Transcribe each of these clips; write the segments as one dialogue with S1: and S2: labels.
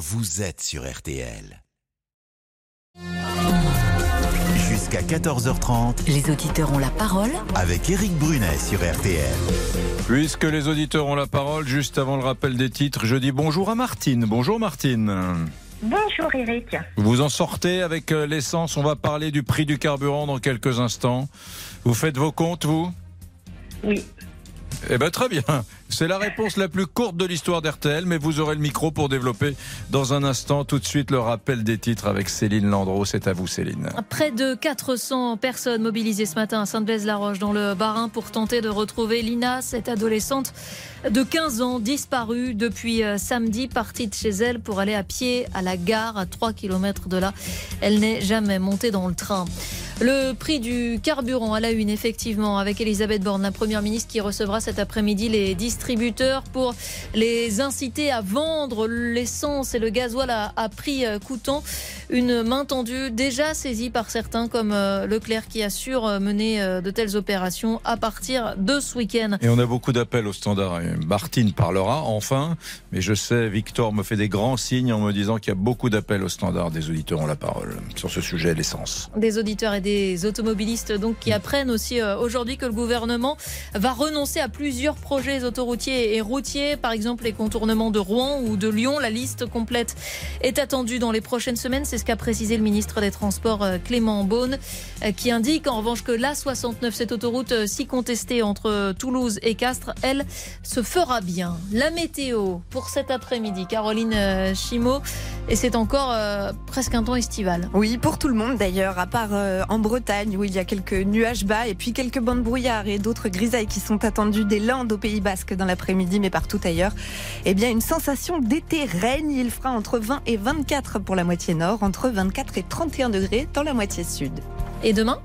S1: vous êtes sur RTL. Jusqu'à 14h30,
S2: Les auditeurs ont la parole
S1: avec Eric Brunet sur RTL.
S3: Puisque les auditeurs ont la parole, juste avant le rappel des titres, je dis bonjour à Martine. Bonjour Martine.
S4: Bonjour Eric.
S3: Vous en sortez avec euh, l'essence. On va parler du prix du carburant dans quelques instants. Vous faites vos comptes, vous?
S4: Oui.
S3: Eh bien, très bien. C'est la réponse la plus courte de l'histoire d'RTL, mais vous aurez le micro pour développer dans un instant. Tout de suite, le rappel des titres avec Céline Landreau. C'est à vous, Céline.
S5: Près de 400 personnes mobilisées ce matin à Sainte-Blaise-la-Roche dans le Bas-Rhin pour tenter de retrouver Lina, cette adolescente de 15 ans disparue depuis euh, samedi, partie de chez elle pour aller à pied à la gare à 3 km de là. Elle n'est jamais montée dans le train. Le prix du carburant à la une, effectivement, avec Elisabeth Borne, la première ministre qui recevra cet après-midi les distributeurs pour les inciter à vendre l'essence et le gasoil à, à prix euh, coûtant. Une main tendue déjà saisie par certains comme euh, Leclerc qui assure euh, mener de telles opérations à partir de ce week-end.
S3: Et on a beaucoup d'appels au standard. Et Martine parlera enfin, mais je sais, Victor me fait des grands signes en me disant qu'il y a beaucoup d'appels au standard. Des auditeurs ont la parole sur ce sujet, l'essence.
S5: Des auditeurs et des automobilistes donc qui apprennent aussi aujourd'hui que le gouvernement va renoncer à plusieurs projets autoroutiers et routiers, par exemple les contournements de Rouen ou de Lyon. La liste complète est attendue dans les prochaines semaines. C'est ce qu'a précisé le ministre des Transports euh, Clément Beaune, euh, qui indique en revanche que la 69, cette autoroute euh, si contestée entre Toulouse et Castres, elle se fera bien. La météo pour cet après-midi, Caroline Chimot, et c'est encore presque un temps estival.
S6: Oui, pour tout le monde d'ailleurs, à part en Bretagne où il y a quelques nuages bas et puis quelques bandes brouillards et d'autres grisailles qui sont attendues des Landes au Pays Basque dans l'après-midi, mais partout ailleurs. Eh bien, une sensation d'été règne. Il fera entre 20 et 24 pour la moitié nord, entre 24 et 31 degrés dans la moitié sud.
S5: Et demain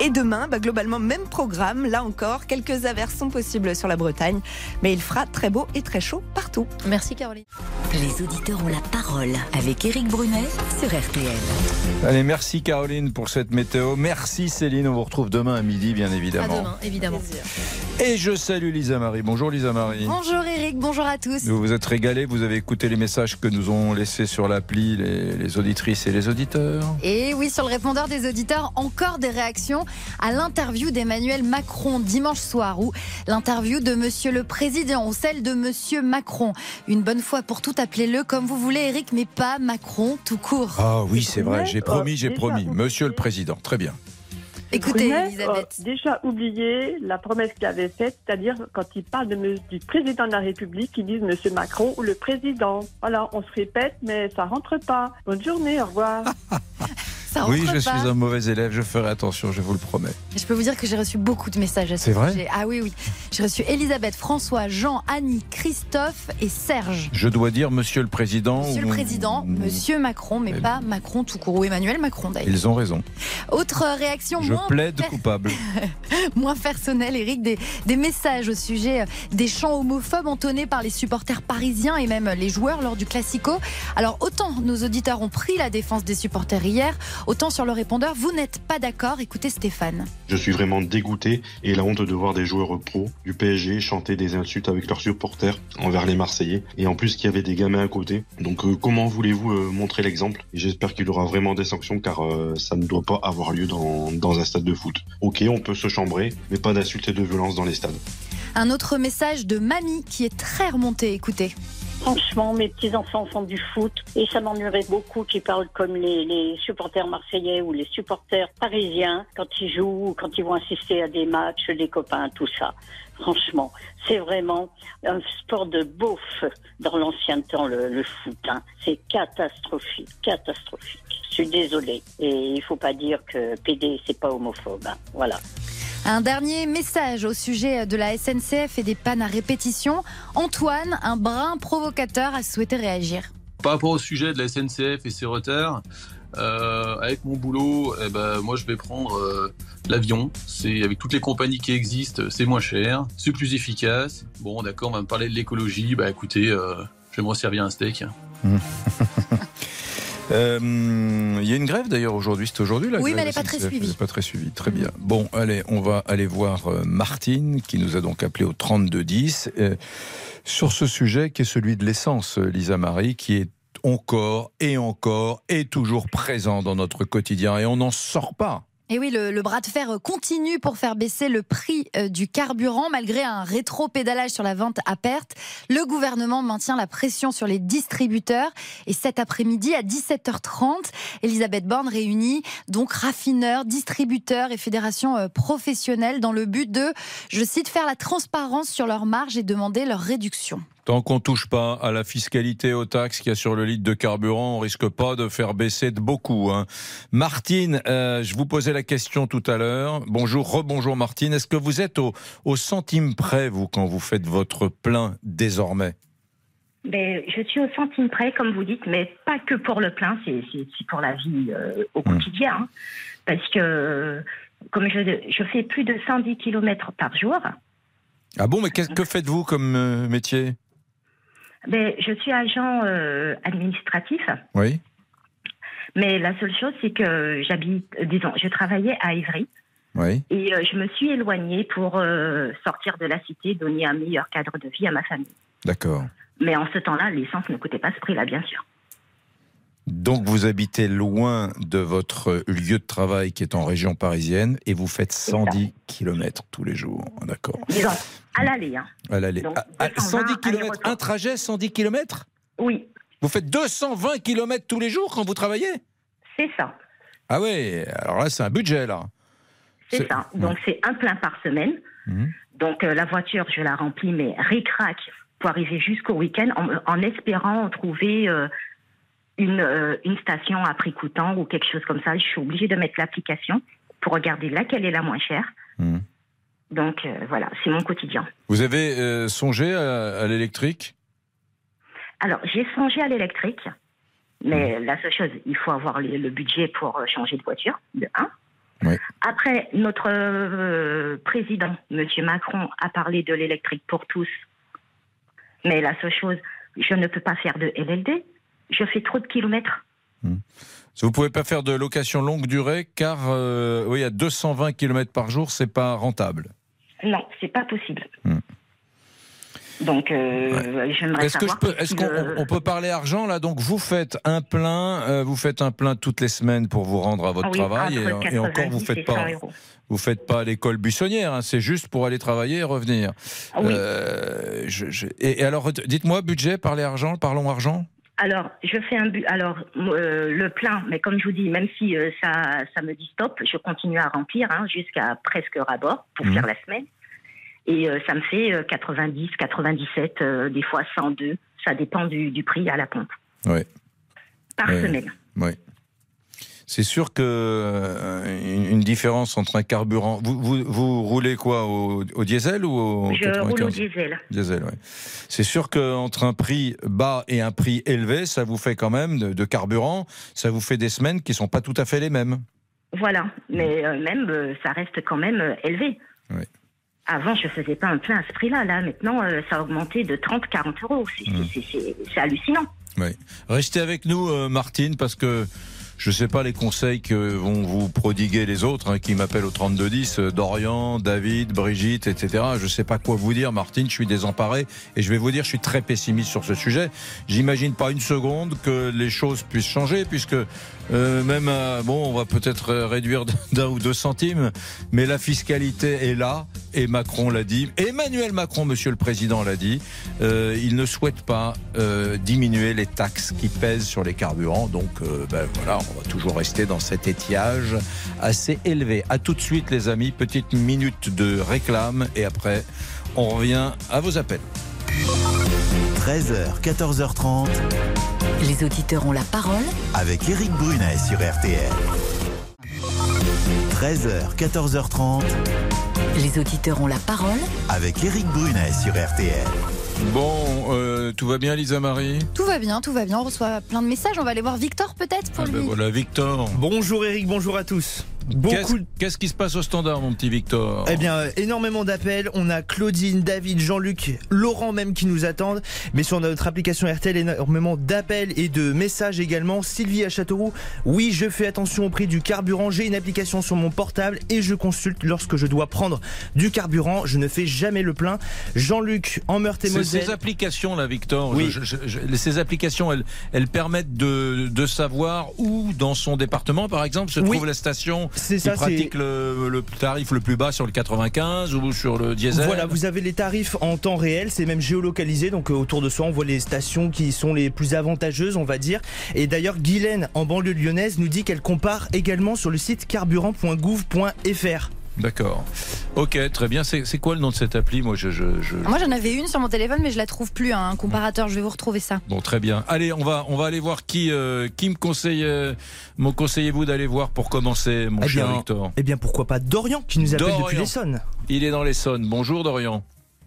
S6: Et demain, bah, globalement, même programme. Là encore, quelques averses sont possibles sur la Bretagne, mais il fera très beau et très chaud partout.
S5: Merci Caroline.
S2: Les auditeurs ont la parole avec Eric Brunet sur RTL.
S3: Allez, merci Caroline pour cette météo. Merci Céline. On vous retrouve demain à midi, bien
S5: À
S3: évidemment.
S5: demain, évidemment.
S3: Et je salue Lisa Marie. Bonjour Lisa Marie.
S6: Bonjour Eric, bonjour à tous.
S3: Vous vous êtes régalés, vous avez écouté les messages que nous ont laissés sur l'appli les, les auditrices et les auditeurs.
S7: Et oui, sur le répondeur des auditeurs, encore des réactions à l'interview d'Emmanuel Macron dimanche soir ou l'interview de Monsieur le Président ou celle de Monsieur Macron. Une bonne fois pour tout, appelez-le comme vous voulez, Eric, mais pas Macron tout court.
S3: Ah oui, c'est vrai, j'ai promis,
S4: euh,
S3: j'ai promis. Monsieur le Président, très bien.
S7: Écoutez, Elisabeth.
S4: a déjà oublié la promesse qu'il avait faite, c'est-à-dire quand il parle de, du président de la République, ils disent Monsieur Macron ou le président. Voilà, on se répète, mais ça rentre pas. Bonne journée, au revoir.
S7: Ça
S3: Oui, je
S7: pas.
S3: suis un mauvais élève, je ferai attention, je vous le promets.
S7: Je peux vous dire que j'ai reçu beaucoup de messages à ce
S3: C'est vrai
S7: sujet. Ah oui, oui. J'ai reçu Elisabeth, François, Jean, Annie, Christophe et Serge.
S3: Je dois dire Monsieur le Président.
S7: Monsieur le
S3: ou-
S7: Président, Monsieur Macron, mais pas Macron tout court, ou Emmanuel Macron d'ailleurs.
S3: Ils ont raison.
S7: Autre réaction
S3: Je
S7: moins
S3: plaide coupable.
S7: moins personnel, Eric, des, des messages au sujet des chants homophobes entonnés par les supporters parisiens et même les joueurs lors du Classico. Alors, autant nos auditeurs ont pris la défense des supporters hier, autant sur le répondeur, vous n'êtes pas d'accord. Écoutez Stéphane.
S8: Je suis vraiment dégoûté et la honte de voir des joueurs pro du PSG chanter des insultes avec leurs supporters envers les Marseillais. Et en plus qu'il y avait des gamins à côté. Donc euh, comment voulez-vous euh, montrer l'exemple? Et j'espère qu'il y aura vraiment des sanctions car euh, ça ne doit pas avoir lieu dans, dans un stade de foot. Ok, on peut se chambrer, mais pas d'insultes et de violence dans les stades.
S7: Un autre message de mamie qui est très remonté. Écoutez.
S9: Franchement, mes petits-enfants font du foot et ça m'ennuierait beaucoup qu'ils parlent comme les, supporters marseillais ou les supporters parisiens quand ils jouent ou quand ils vont assister à des matchs, des copains, tout ça. Franchement, c'est vraiment un sport de beauf dans l'ancien temps, le, le foot. hein. C'est catastrophique, catastrophique. Je suis désolée. Et il faut pas dire que PD, c'est pas homophobe. hein. Voilà.
S7: Un dernier message au sujet de la SNCF et des pannes à répétition. Antoine, un brin provocateur, a souhaité réagir.
S10: Par rapport au sujet de la SNCF et ses retards, euh, avec mon boulot, eh ben, moi je vais prendre euh, l'avion. C'est avec toutes les compagnies qui existent, c'est moins cher, c'est plus efficace. Bon, d'accord, on va me parler de l'écologie. Bah écoutez, euh, je vais me resservir un steak.
S3: Euh, Il y a une grève d'ailleurs aujourd'hui, c'est aujourd'hui la
S7: Oui, mais
S3: grève
S7: elle est pas très suivie.
S3: N'est pas très suivie, très bien. Bon, allez, on va aller voir euh, Martine qui nous a donc appelé au 3210 euh, sur ce sujet qui est celui de l'essence, euh, Lisa Marie, qui est encore et encore et toujours présent dans notre quotidien et on n'en sort pas.
S7: Et oui, le, bras de fer continue pour faire baisser le prix euh, du carburant malgré un rétro-pédalage sur la vente à perte. Le gouvernement maintient la pression sur les distributeurs. Et cet après-midi, à 17h30, Elisabeth Borne réunit donc raffineurs, distributeurs et fédérations euh, professionnelles dans le but de, je cite, faire la transparence sur leurs marges et demander leur réduction.
S3: Tant qu'on touche pas à la fiscalité aux taxes qu'il y a sur le litre de carburant, on risque pas de faire baisser de beaucoup. Hein. Martine, euh, je vous posais la question tout à l'heure. Bonjour, rebonjour Martine. Est-ce que vous êtes au, au, centime près, vous, quand vous faites votre plein désormais?
S11: Ben, je suis au centime près, comme vous dites, mais pas que pour le plein, c'est pour la vie euh, au mmh. quotidien. Hein. parce que, comme je, je, fais plus de 110 km par jour.
S3: Ah bon, mais que faites-vous comme euh, métier?
S11: Je suis agent euh, administratif.
S3: Oui.
S11: Mais la seule chose, c'est que j'habite, disons, je travaillais à Ivry.
S3: Oui.
S11: Et euh, je me suis éloignée pour euh, sortir de la cité, donner un meilleur cadre de vie à ma famille.
S3: D'accord.
S11: Mais en ce temps-là, l'essence ne coûtait pas ce prix-là, bien sûr.
S3: Donc vous habitez loin de votre lieu de travail qui est en région parisienne et vous faites 110 km tous les jours. D'accord.
S11: À l'aller. Hein.
S3: À l'aller. 110 km, un trajet 110 km
S11: Oui.
S3: Vous faites 220 km tous les jours quand vous travaillez
S11: C'est ça.
S3: Ah oui, alors là c'est un budget là.
S11: C'est ça. Donc c'est un plein par semaine.
S3: Mmh.
S11: Donc euh, la voiture, je la remplis, mais ric-rac pour arriver jusqu'au week-end en, en, espérant trouver euh, une, euh, une, station à prix coûtant ou quelque chose comme ça. Je suis obligée de mettre l'application pour regarder laquelle est la moins chère.
S3: Mmh.
S11: Donc euh, voilà, c'est mon quotidien.
S3: Vous avez euh, songé à, à l'électrique?
S11: Alors j'ai songé à l'électrique, mais mmh. la seule chose, il faut avoir le, le budget pour changer de voiture, de 1.
S3: Oui.
S11: Après, notre euh, président, M. Macron, a parlé de l'électrique pour tous. Mais la seule chose, je ne peux pas faire de LLD. Je fais trop de kilomètres.
S3: Mmh. Vous ne pouvez pas faire de location longue durée car euh, oui, à 220 km par jour, c'est pas rentable.
S11: Non, c'est pas possible.
S3: Mmh.
S11: Donc, euh, ouais. j'aimerais
S3: est-ce
S11: savoir.
S3: Que est-ce qu'on on peut parler argent là? Donc, vous faites un plein, euh, vous faites un plein toutes les semaines pour vous rendre à votre
S11: ah oui,
S3: travail, et, et, encore vous faites pas, vous faites pas l'école buissonnière. Hein, c'est juste pour aller travailler et revenir.
S11: Ah oui.
S3: Euh, je, je, et, et, alors, dites-moi budget, parlez argent, parlons argent.
S11: Alors, je fais un but. Alors, euh, le plein, mais comme je vous dis, même si euh, ça, ça me dit stop, je continue à remplir hein, jusqu'à presque rabord pour
S3: Mhm.
S11: mmh. faire la semaine. Et euh, ça me fait 90, 97, euh, des fois 102. Ça dépend du, du prix à la pompe.
S3: Oui.
S11: Par semaine.
S3: Oui. C'est sûr que euh, une, différence entre un carburant. Vous, vous, vous roulez quoi au, au diesel ou au
S11: Je
S3: 95
S11: roule au diesel.
S3: Diesel. C'est sûr qu'entre un prix bas et un prix élevé, ça vous fait quand même de, de carburant, ça vous fait des semaines qui sont pas tout à fait les mêmes.
S11: Voilà. Mais euh, même, euh, ça reste quand même euh, élevé.
S3: Oui.
S11: Avant, je faisais pas un plein à ce prix-là. Là, maintenant, ça a augmenté de 30, 40 euros. C'est
S3: Mm.
S11: c'est hallucinant.
S3: Oui. Restez avec nous, Martine, parce que je ne sais pas les conseils que vont vous prodiguer les autres hein, qui m'appellent au 3210, euh, Dorian, David, Brigitte, etc. Je ne sais pas quoi vous dire, Martine, je suis désemparé et je vais vous dire, je suis très pessimiste sur ce sujet. J'imagine pas une seconde que les choses puissent changer, puisque euh, même, euh, bon, on va peut-être euh, réduire d'un ou deux centimes, mais la fiscalité est là, et Macron l'a dit, Emmanuel Macron, monsieur le président, l'a dit, euh, il ne souhaite pas diminuer les taxes qui pèsent sur les carburants, donc ben, voilà, on va toujours rester dans cet étiage assez élevé. À tout de suite, les amis, petite minute de réclame, et après, on revient à vos appels.
S1: 13h, 14h30.
S2: Les auditeurs ont la parole
S1: avec Eric Brunet sur RTL. 13h, 14h30.
S2: Les auditeurs ont la parole
S1: avec Eric Brunet sur RTL.
S3: Bon, euh, tout va bien, Lisa Marie
S7: Tout va bien, tout va bien. On reçoit plein de messages. On va aller voir Victor peut-être pour
S3: ah
S7: lui.
S3: ben voilà, Victor.
S12: Bonjour Eric, bonjour à tous.
S3: Qu'est-ce qu'est-ce qui se passe au standard, mon petit Victor
S12: Eh bien, euh, énormément d'appels. On a Claudine, David, Jean-Luc, Laurent même qui nous attendent. Mais sur notre application RTL, énormément d'appels et de messages également. Sylvie à Châteauroux. Oui, je fais attention au prix du carburant. J'ai une application sur mon portable et je consulte lorsque je dois prendre du carburant. Je ne fais jamais le plein. Jean-Luc en
S3: C'est
S12: Meurthe-et-Moselle.
S3: ces applications là, Victor.
S12: Oui.
S3: je- je- je- ces applications, elles, elles permettent de, de savoir où dans son département, par exemple, se
S12: Oui.
S3: trouve la station qui
S12: ça,
S3: pratique le, le tarif le plus bas sur le 95 ou sur le diesel.
S12: Voilà, vous avez les tarifs en temps réel, c'est même géolocalisé, donc euh, autour de soi on voit les stations qui sont les plus avantageuses, on va dire. Et d'ailleurs, Guylaine, en banlieue lyonnaise, nous dit qu'elle compare également sur le site carburant.gouv.fr.
S3: D'accord. Ok, très bien. C'est quoi le nom de cette appli? Moi, je, je, je-
S7: Moi j'en avais une sur mon téléphone mais je la trouve plus, hein, un comparateur, je vais vous retrouver ça.
S3: Bon, très bien. Allez, on va, on va aller voir qui, euh, qui me conseille, euh, me conseillez-vous d'aller voir pour commencer, mon
S12: Eh
S3: cher
S12: bien,
S3: Victor?
S12: eh bien, pourquoi pas Dorian qui nous appelle depuis
S3: Dorian.
S12: l'Essonne.
S3: Il est dans l'Essonne. Bonjour, Dorian.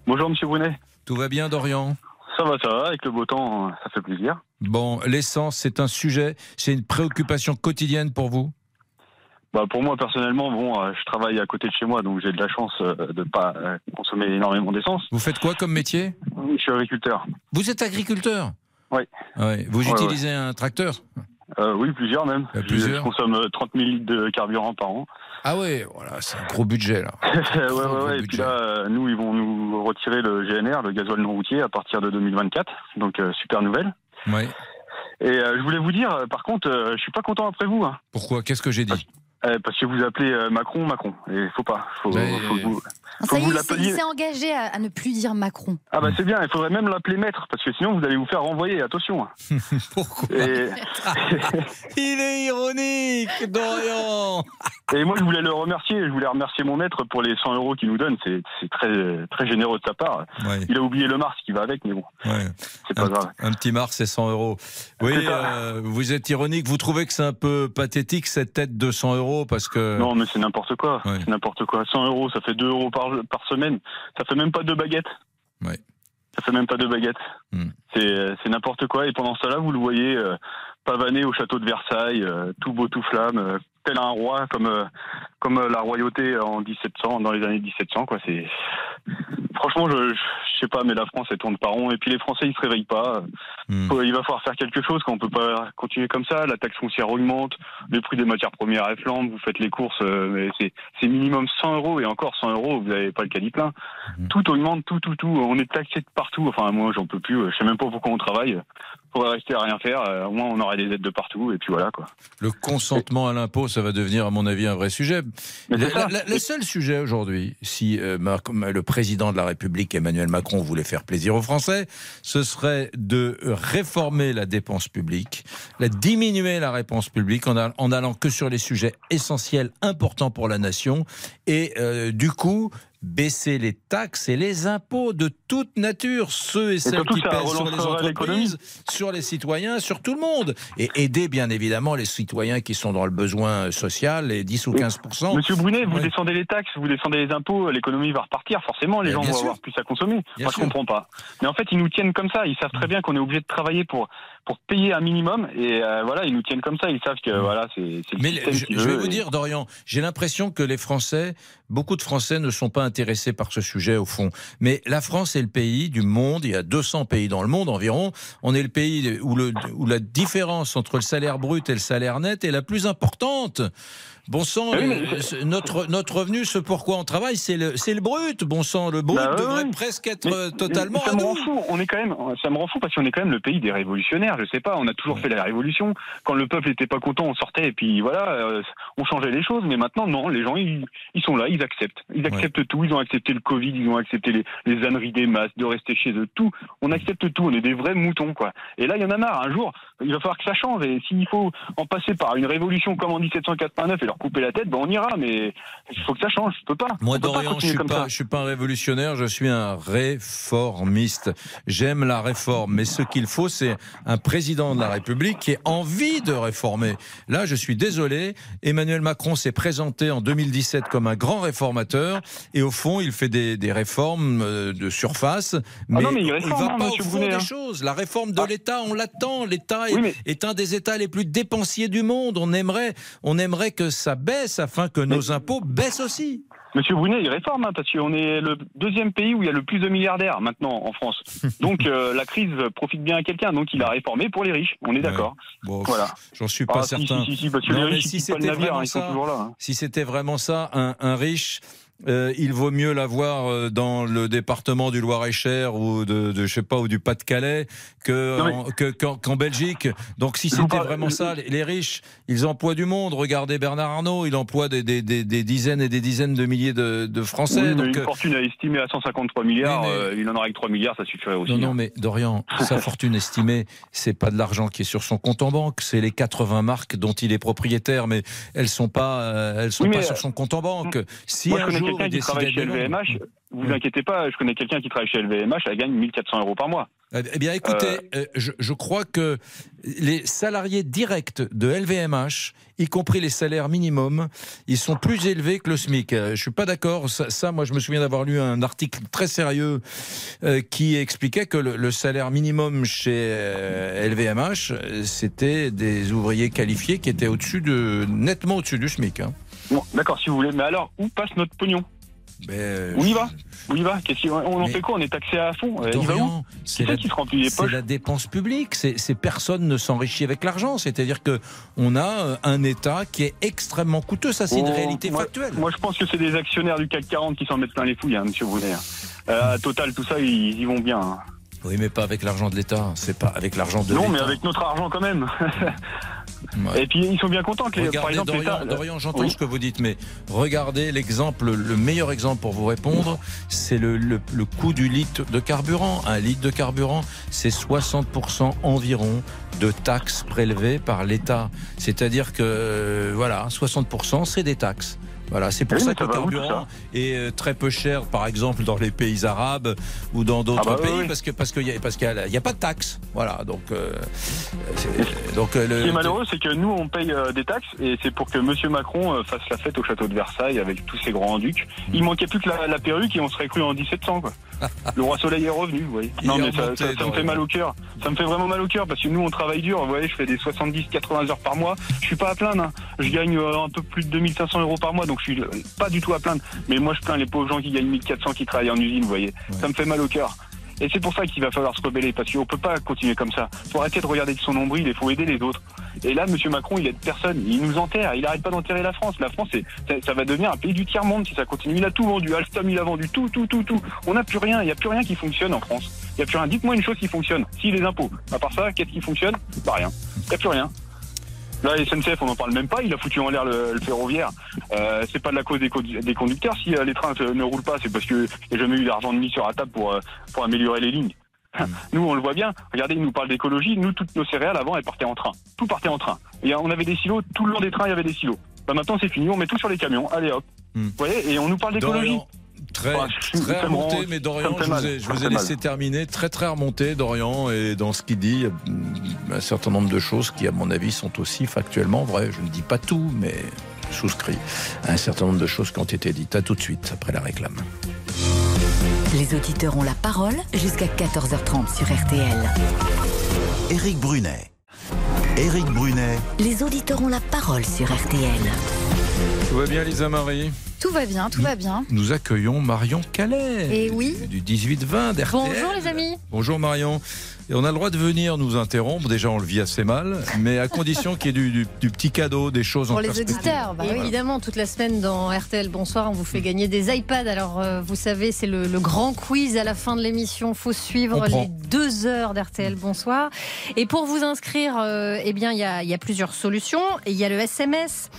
S13: Bonjour Monsieur Brunet.
S3: Tout va bien, Dorian?
S13: Ça va, ça va, avec le beau temps, ça fait plaisir.
S3: Bon, l'essence, c'est un sujet, c'est une préoccupation quotidienne pour vous?
S13: Bah, pour moi personnellement, bon, euh, je travaille à côté de chez moi, donc j'ai de la chance euh, de pas euh, consommer énormément d'essence.
S3: Vous faites quoi comme métier?
S13: Je suis agriculteur.
S3: Vous êtes agriculteur?
S13: Oui.
S3: Ouais. Vous
S13: Ouais,
S3: utilisez un tracteur?
S13: Oui, plusieurs même. Je-
S3: plusieurs
S13: Je, consomme euh, 30 000 litres de carburant par an.
S3: Ah ouais, voilà, c'est un gros budget là.
S13: ouais, ouais, ouais. Et puis là, nous, ils vont nous retirer le GNR, le gasoil non routier, à partir de 2024. Donc super nouvelle.
S3: Ouais.
S13: Et je voulais vous dire, par contre, je suis pas content après vous. hein.
S3: Pourquoi? Qu'est-ce que j'ai dit?
S13: Parce que vous appelez euh, Macron Macron. Et faut pas. Faut, faut vous,
S7: Ça
S13: faut
S7: y est, il s'est- engagé à, à ne plus dire Macron.
S13: Ah bah c'est bien, il faudrait même l'appeler maître, parce que sinon vous allez vous faire renvoyer, attention.
S3: Pourquoi
S13: et...
S3: Il est ironique, Dorian
S13: et moi je voulais le remercier, je voulais remercier mon maître pour les 100 euros qu'il nous donne, c'est très, très généreux de sa part.
S3: Ouais.
S13: Il a oublié le Mars qui va avec, mais bon,
S3: Ouais.
S13: c'est pas
S3: un,
S13: grave.
S3: un petit Mars, c'est 100 euros. Oui,
S13: ça.
S3: euh, vous êtes ironique. Vous trouvez que c'est un peu pathétique cette tête de 100 euros parce que.
S13: Non mais c'est n'importe quoi, c'est n'importe quoi. 100 euros, ça fait 2 euros par, par semaine, ça fait même pas deux baguettes.
S3: Ouais.
S13: Ça fait même pas deux baguettes.
S3: Hmm.
S13: C'est euh, c'est n'importe quoi. Et pendant ce temps-là, vous le voyez euh, pavaner au château de Versailles, euh, tout beau, tout flamme, tel un roi, comme euh, comme euh, la royauté en 1700, dans les années 1700. Quoi. C'est franchement, je, je, je sais pas, mais la France elle tourne pas rond. Et puis les Français ils se réveillent pas.
S3: Hmm.
S13: Il va falloir faire quelque chose. Quand on peut pas continuer comme ça, la taxe foncière augmente, le prix des matières premières elle flambe. Vous faites les courses, euh, mais c'est c'est minimum 100 euros et encore 100 euros, vous n'avez pas le caddie plein. Tout augmente, tout, tout, tout. On est taxé de partout. Enfin, moi, j'en peux plus. Je sais même pas pourquoi on travaille. Faudrait rester à rien faire. Euh, Au moins, on aurait des aides de partout. Et puis voilà, quoi.
S3: Le consentement à l'impôt, ça va devenir, à mon avis, un vrai sujet.
S13: Mais
S3: Le,
S13: c'est ça.
S3: la- la- le seul sujet aujourd'hui, si euh, le président de la République, Emmanuel Macron, voulait faire plaisir aux Français, ce serait de réformer la dépense publique, la diminuer la réponse publique en, a- en allant que sur les sujets essentiels, importants pour la nation, et euh, du coup baisser les taxes et les impôts de toute nature, ceux et celles qui pèsent sur les entreprises, sur les citoyens, sur tout le monde. Et aider bien évidemment les citoyens qui sont dans le besoin social, les 10 ou 15%
S13: Monsieur Brunet, vous
S3: Ouais.
S13: descendez les taxes, vous descendez les impôts, l'économie va repartir. Forcément, les gens
S3: bien
S13: vont
S3: sûr.
S13: avoir plus à consommer.
S3: Bien
S13: Moi,
S3: sûr.
S13: je comprends pas. Mais en fait, ils nous tiennent comme ça. Ils savent très bien qu'on est obligé de travailler pour pour payer un minimum. Et euh, voilà, ils nous tiennent comme ça. Ils savent que voilà, c'est
S3: Mais je, vais vous dire, Dorian, j'ai l'impression que les Français, beaucoup de Français ne sont pas intéressés par ce sujet au fond. Mais la France est le pays du monde, il y a 200 pays dans le monde environ, on est le pays où, le, où la différence entre le salaire brut et le salaire net est la plus importante. Bon sang,
S13: Ah oui,
S3: le- notre, notre revenu, ce pourquoi on travaille, c'est le, c'est le brut. Bon sang, le brut
S13: Bah
S3: devrait presque être
S13: Mais-
S3: euh, totalement
S13: mais ça
S3: à
S13: me
S3: nous.
S13: rend fou. On est quand même, ça me rend fou parce qu'on est quand même le pays des révolutionnaires. Je sais pas, on a toujours fait la révolution. Quand le peuple était pas content, on sortait et puis voilà, euh, on changeait les choses. Mais maintenant, non, les gens ils, ils sont là, ils acceptent, ils acceptent tout. Ils ont accepté le Covid, ils ont accepté les, les âneries des masses, de rester chez eux. Tout, on accepte tout. On est des vrais moutons quoi. Et là, il y en a marre. Un jour, il va falloir que ça change. Et s'il faut en passer par une révolution comme en 1789 et leur couper la tête, ben on ira. Mais il faut que ça change. Je peux pas.
S3: Moi, Dorian, je suis pas, je suis pas un révolutionnaire, je suis un réformiste. J'aime la réforme, mais ce qu'il faut, c'est un président de la République qui ait envie de réformer. Là, je suis désolé. Emmanuel Macron s'est présenté en 2017 comme un grand réformateur, et au fond, il fait des, des réformes euh, de surface, mais,
S13: Ah non, mais il réforme,
S3: va
S13: hein,
S3: pas au fond
S13: Brunet,
S3: des
S13: hein.
S3: choses. La réforme de l'État, on l'attend. L'État est,
S13: mais-
S3: est un des États les plus dépensiers du monde. On aimerait, on aimerait que ça ça baisse afin que nos impôts baissent aussi.
S13: Monsieur Brunet, il réforme, hein, parce qu'on est le deuxième pays où il y a le plus de milliardaires maintenant en France. Donc euh, la crise profite bien à quelqu'un. Donc il a réformé pour les riches. On est d'accord.
S3: Bon,
S13: Voilà.
S3: J'en suis pas
S13: Ah,
S3: certain.
S13: si, si, si, parce que
S3: Non,
S13: les
S3: mais
S13: riches,
S3: si
S13: ils quittent pas le
S3: c'était vraiment
S13: hein,
S3: ça,
S13: hein.
S3: vraiment un riche. Euh, il vaut mieux l'avoir euh, dans le département du Loir-et-Cher ou de, de je sais pas ou du Pas-de-Calais que que- qu'en Belgique. Donc si c'était vraiment ça, les, riches, ils emploient du monde. Regardez Bernard Arnault, il emploie des, des, des, des dizaines et des dizaines de milliers de, de Français.
S13: Oui,
S3: donc,
S13: une
S3: euh,
S13: fortune à estimer à 153 milliards,
S3: mais-
S13: euh, il en aura avec 3 milliards, ça suffirait aussi.
S3: Non, non,
S13: hein.
S3: mais Dorian, sa fortune estimée, c'est pas de l'argent qui est sur son compte en banque, c'est les 80 marques dont il est propriétaire, mais elles sont pas, euh, elles sont
S13: Oui,
S3: pas sur son compte en banque. Si
S13: Moi, je
S3: un
S13: connais
S3: jour
S13: quelqu'un qui travaille chez LVMH. Vous inquiétez pas, je connais quelqu'un qui travaille chez LVMH, elle gagne 1400 euros par mois.
S3: Eh bien, écoutez, euh, je, je crois que les salariés directs de LVMH, y compris les salaires minimums, ils sont plus élevés que le SMIC. Euh, Je suis pas d'accord. Ça, ça, moi, je me souviens d'avoir lu un article très sérieux euh, qui expliquait que le, le salaire minimum chez euh, LVMH, euh, c'était des ouvriers qualifiés qui étaient au-dessus de, nettement au-dessus du SMIC. hein.
S13: Bon, d'accord, si vous voulez. Mais alors, où passe notre pognon
S3: Mais, euh,
S13: Où il va Où il va Qu'est-ce On en fait quoi On est taxé à fond Euh,
S3: Dorian, c'est
S13: c'est
S3: la,
S13: qui se remplit les
S3: c'est
S13: poches
S3: la dépense publique. C'est c'est personne ne s'enrichit avec l'argent. C'est-à-dire que on a euh, un État qui est extrêmement coûteux. Ça, c'est une réalité
S13: moi-
S3: factuelle.
S13: Moi, je pense que c'est des actionnaires du CAC 40 qui s'en mettent plein les fouilles, hein, monsieur Brunet. Euh, à Total, tout ça, ils, ils vont bien. hein.
S3: Oui, mais pas avec l'argent de l'État. C'est pas avec l'argent de
S13: Non,
S3: l'État.
S13: mais avec notre argent quand même.
S3: Ouais.
S13: Et puis, ils sont bien contents que, les, par
S3: Regardez,
S13: exemple,
S3: Dorian, Dorian, j'entends
S13: Oui.
S3: ce que vous dites, mais regardez l'exemple, le meilleur exemple pour vous répondre, c'est le, le- le coût du litre de carburant. Un litre de carburant, c'est 60% environ de taxes prélevées par l'État. C'est-à-dire que, euh, voilà, 60% c'est des taxes. Voilà, c'est pour
S13: Oui,
S3: ça que le carburant est euh, très peu cher, par exemple dans les pays arabes ou dans d'autres
S13: Ah bah
S3: pays,
S13: oui.
S3: parce que parce qu'il y a parce qu'il y a- il y a pas de taxes. Voilà, donc euh, donc euh,
S13: Ce qui est malheureux, c'est que nous, on paye euh, des taxes et c'est pour que Monsieur Macron fasse la fête au château de Versailles avec tous ses grands-ducs.
S3: Mm.
S13: Il manquait plus que la, la perruque et on serait cru en 1700, quoi. Le roi Soleil est revenu, vous voyez. Non, mais ça, me fait mal au cœur. Ça me fait vraiment mal au cœur parce que nous, on travaille dur. Vous voyez, je fais des 70-80 heures par mois. Je suis pas à plaindre. hein. Je gagne euh, un peu plus de 2500 euros par mois, donc je suis euh, pas du tout à plaindre. Mais moi, je plains les pauvres gens qui gagnent 1400 qui travaillent en usine, vous voyez. Ça me fait mal au cœur. Et c'est pour ça qu'il va falloir se rebeller, parce qu'on peut pas continuer comme ça. Faut arrêter de regarder de son nombril, il faut aider les autres. Et là, Monsieur Macron, il aide personne. Il nous enterre. Il arrête pas d'enterrer la France. La France, ça, ça va devenir un pays du tiers-monde si ça continue. Il a tout vendu. Alstom, il a vendu tout, tout, tout, tout. On n'a plus rien. Il n'y a plus rien qui fonctionne en France. Il n'y a plus rien. Dites-moi une chose qui fonctionne. Si, les impôts. À part ça, qu'est-ce qui fonctionne? Bah rien. Il n'y a plus rien. Là, SNCF, on n'en parle même pas. Il a foutu en l'air le, le ferroviaire. Euh, c'est pas de la cause des, co- des conducteurs. Si euh, les trains euh, ne roulent pas, c'est parce qu'il n'y a jamais eu d'argent de mis sur la table pour, euh, pour améliorer les lignes. Nous, on le voit bien. Regardez, ils nous parlent d'écologie. Nous, toutes nos céréales, avant, elles partaient en train. Tout partait en train. Et on avait des silos. Tout le long des trains, il y avait des silos. Bah, maintenant, c'est fini. On met tout sur les camions. Allez, hop.
S3: Hmm.
S13: Vous voyez Et on nous parle d'écologie.
S3: Très,
S13: Ah,
S3: très remonté, mais Dorian, je vous ai, je vous laissé
S13: mal.
S3: terminer. Très, très remonté, Dorian, et dans ce qu'il dit, il y a un certain nombre de choses qui, à mon avis, sont aussi factuellement vraies. Je ne dis pas tout, mais je souscris à un certain nombre de choses qui ont été dites. À tout de suite, après la réclame.
S2: Les auditeurs ont la parole jusqu'à 14h30 sur RTL.
S1: Éric Brunet. Éric Brunet.
S2: Les auditeurs ont la parole sur RTL.
S3: Tout va bien, Lisa Marie?
S7: Tout va bien, tout va bien.
S3: Nous accueillons Marion Calais.
S7: Et oui.
S3: Du 18-20 d'RTL.
S7: Bonjour les amis.
S3: Bonjour Marion. Et on a le droit de venir nous interrompre. Déjà, on le vit assez mal, mais à condition qu'il y ait du, du- du petit cadeau, des choses en
S7: Pour les auditeurs, bah
S14: évidemment, toute la semaine dans RTL Bonsoir, on vous fait gagner des iPads. Alors, euh, vous savez, c'est le, le grand quiz à la fin de l'émission. faut suivre les deux heures d'RTL Bonsoir. Et pour vous inscrire, euh, eh bien, il y a, il y a plusieurs solutions. Il y a le SMS.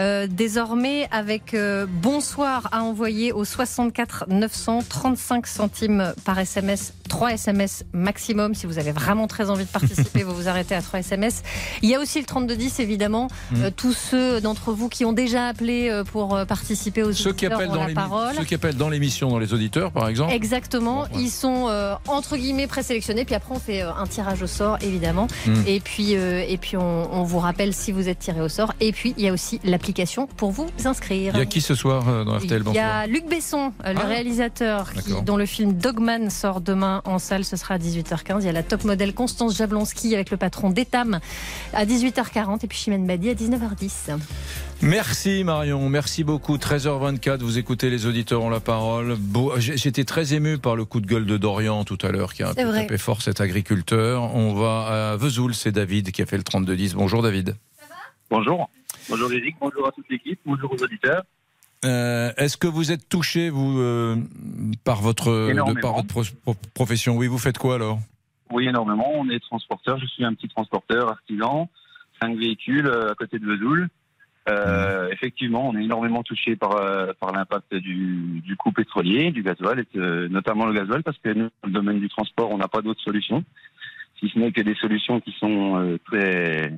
S14: Euh, désormais, avec euh, Bonsoir à envoyer au 64 900, 35 centimes par SMS. 3 SMS maximum. Si vous avez vraiment très envie de participer, vous vous arrêtez à 3 SMS. Il y a aussi le 3210, évidemment.
S3: Mm.
S14: Euh, tous ceux d'entre vous qui ont déjà appelé euh, pour euh, participer aux
S3: Ceux qui,
S14: auditeurs
S3: appellent dans
S14: la parole.
S3: ceux qui appellent dans l'émission, dans les auditeurs, par exemple.
S14: Exactement,
S3: Bon, voilà.
S14: ils sont euh, entre guillemets présélectionnés, puis après on fait un tirage au sort évidemment,
S3: Mm.
S14: et puis euh, et puis on, on vous rappelle si vous êtes tiré au sort, et puis il y a aussi l'application pour vous inscrire.
S3: Il y a qui ce soir? Euh, dans RTL
S14: Il y a Luc Besson, euh, le
S3: Ah.
S14: réalisateur, qui, dont le film Dogman sort demain en salle, ce sera à 18h15. Il y a la top modèle Constance Jablonski avec le patron d'Etam à 18h40 et puis Chimène Badi à 19h10.
S3: Merci Marion, merci beaucoup. 13h24, vous écoutez les auditeurs ont la parole. J'étais très ému par le coup de gueule de Dorian tout à l'heure, qui a un peu tapé fort cet agriculteur. On va à Vesoul, c'est David qui a fait le 32-10. Bonjour David.
S15: Bonjour. Bonjour Eric, bonjour à toute l'équipe, bonjour aux auditeurs.
S3: Euh, Est-ce que vous êtes touché, vous, euh, par, votre, de par votre pro- pro- profession? Oui, vous faites quoi alors?
S15: Oui, énormément. On est transporteur. Je suis un petit transporteur artisan, cinq véhicules euh, à côté de Vesoul. Euh, Effectivement, on est énormément touché par, euh, par l'impact du, du coût pétrolier, du gasoil, et que- notamment le gasoil, parce que nous, dans le domaine du transport, on n'a pas d'autres solutions, si ce n'est que des solutions qui sont euh, très,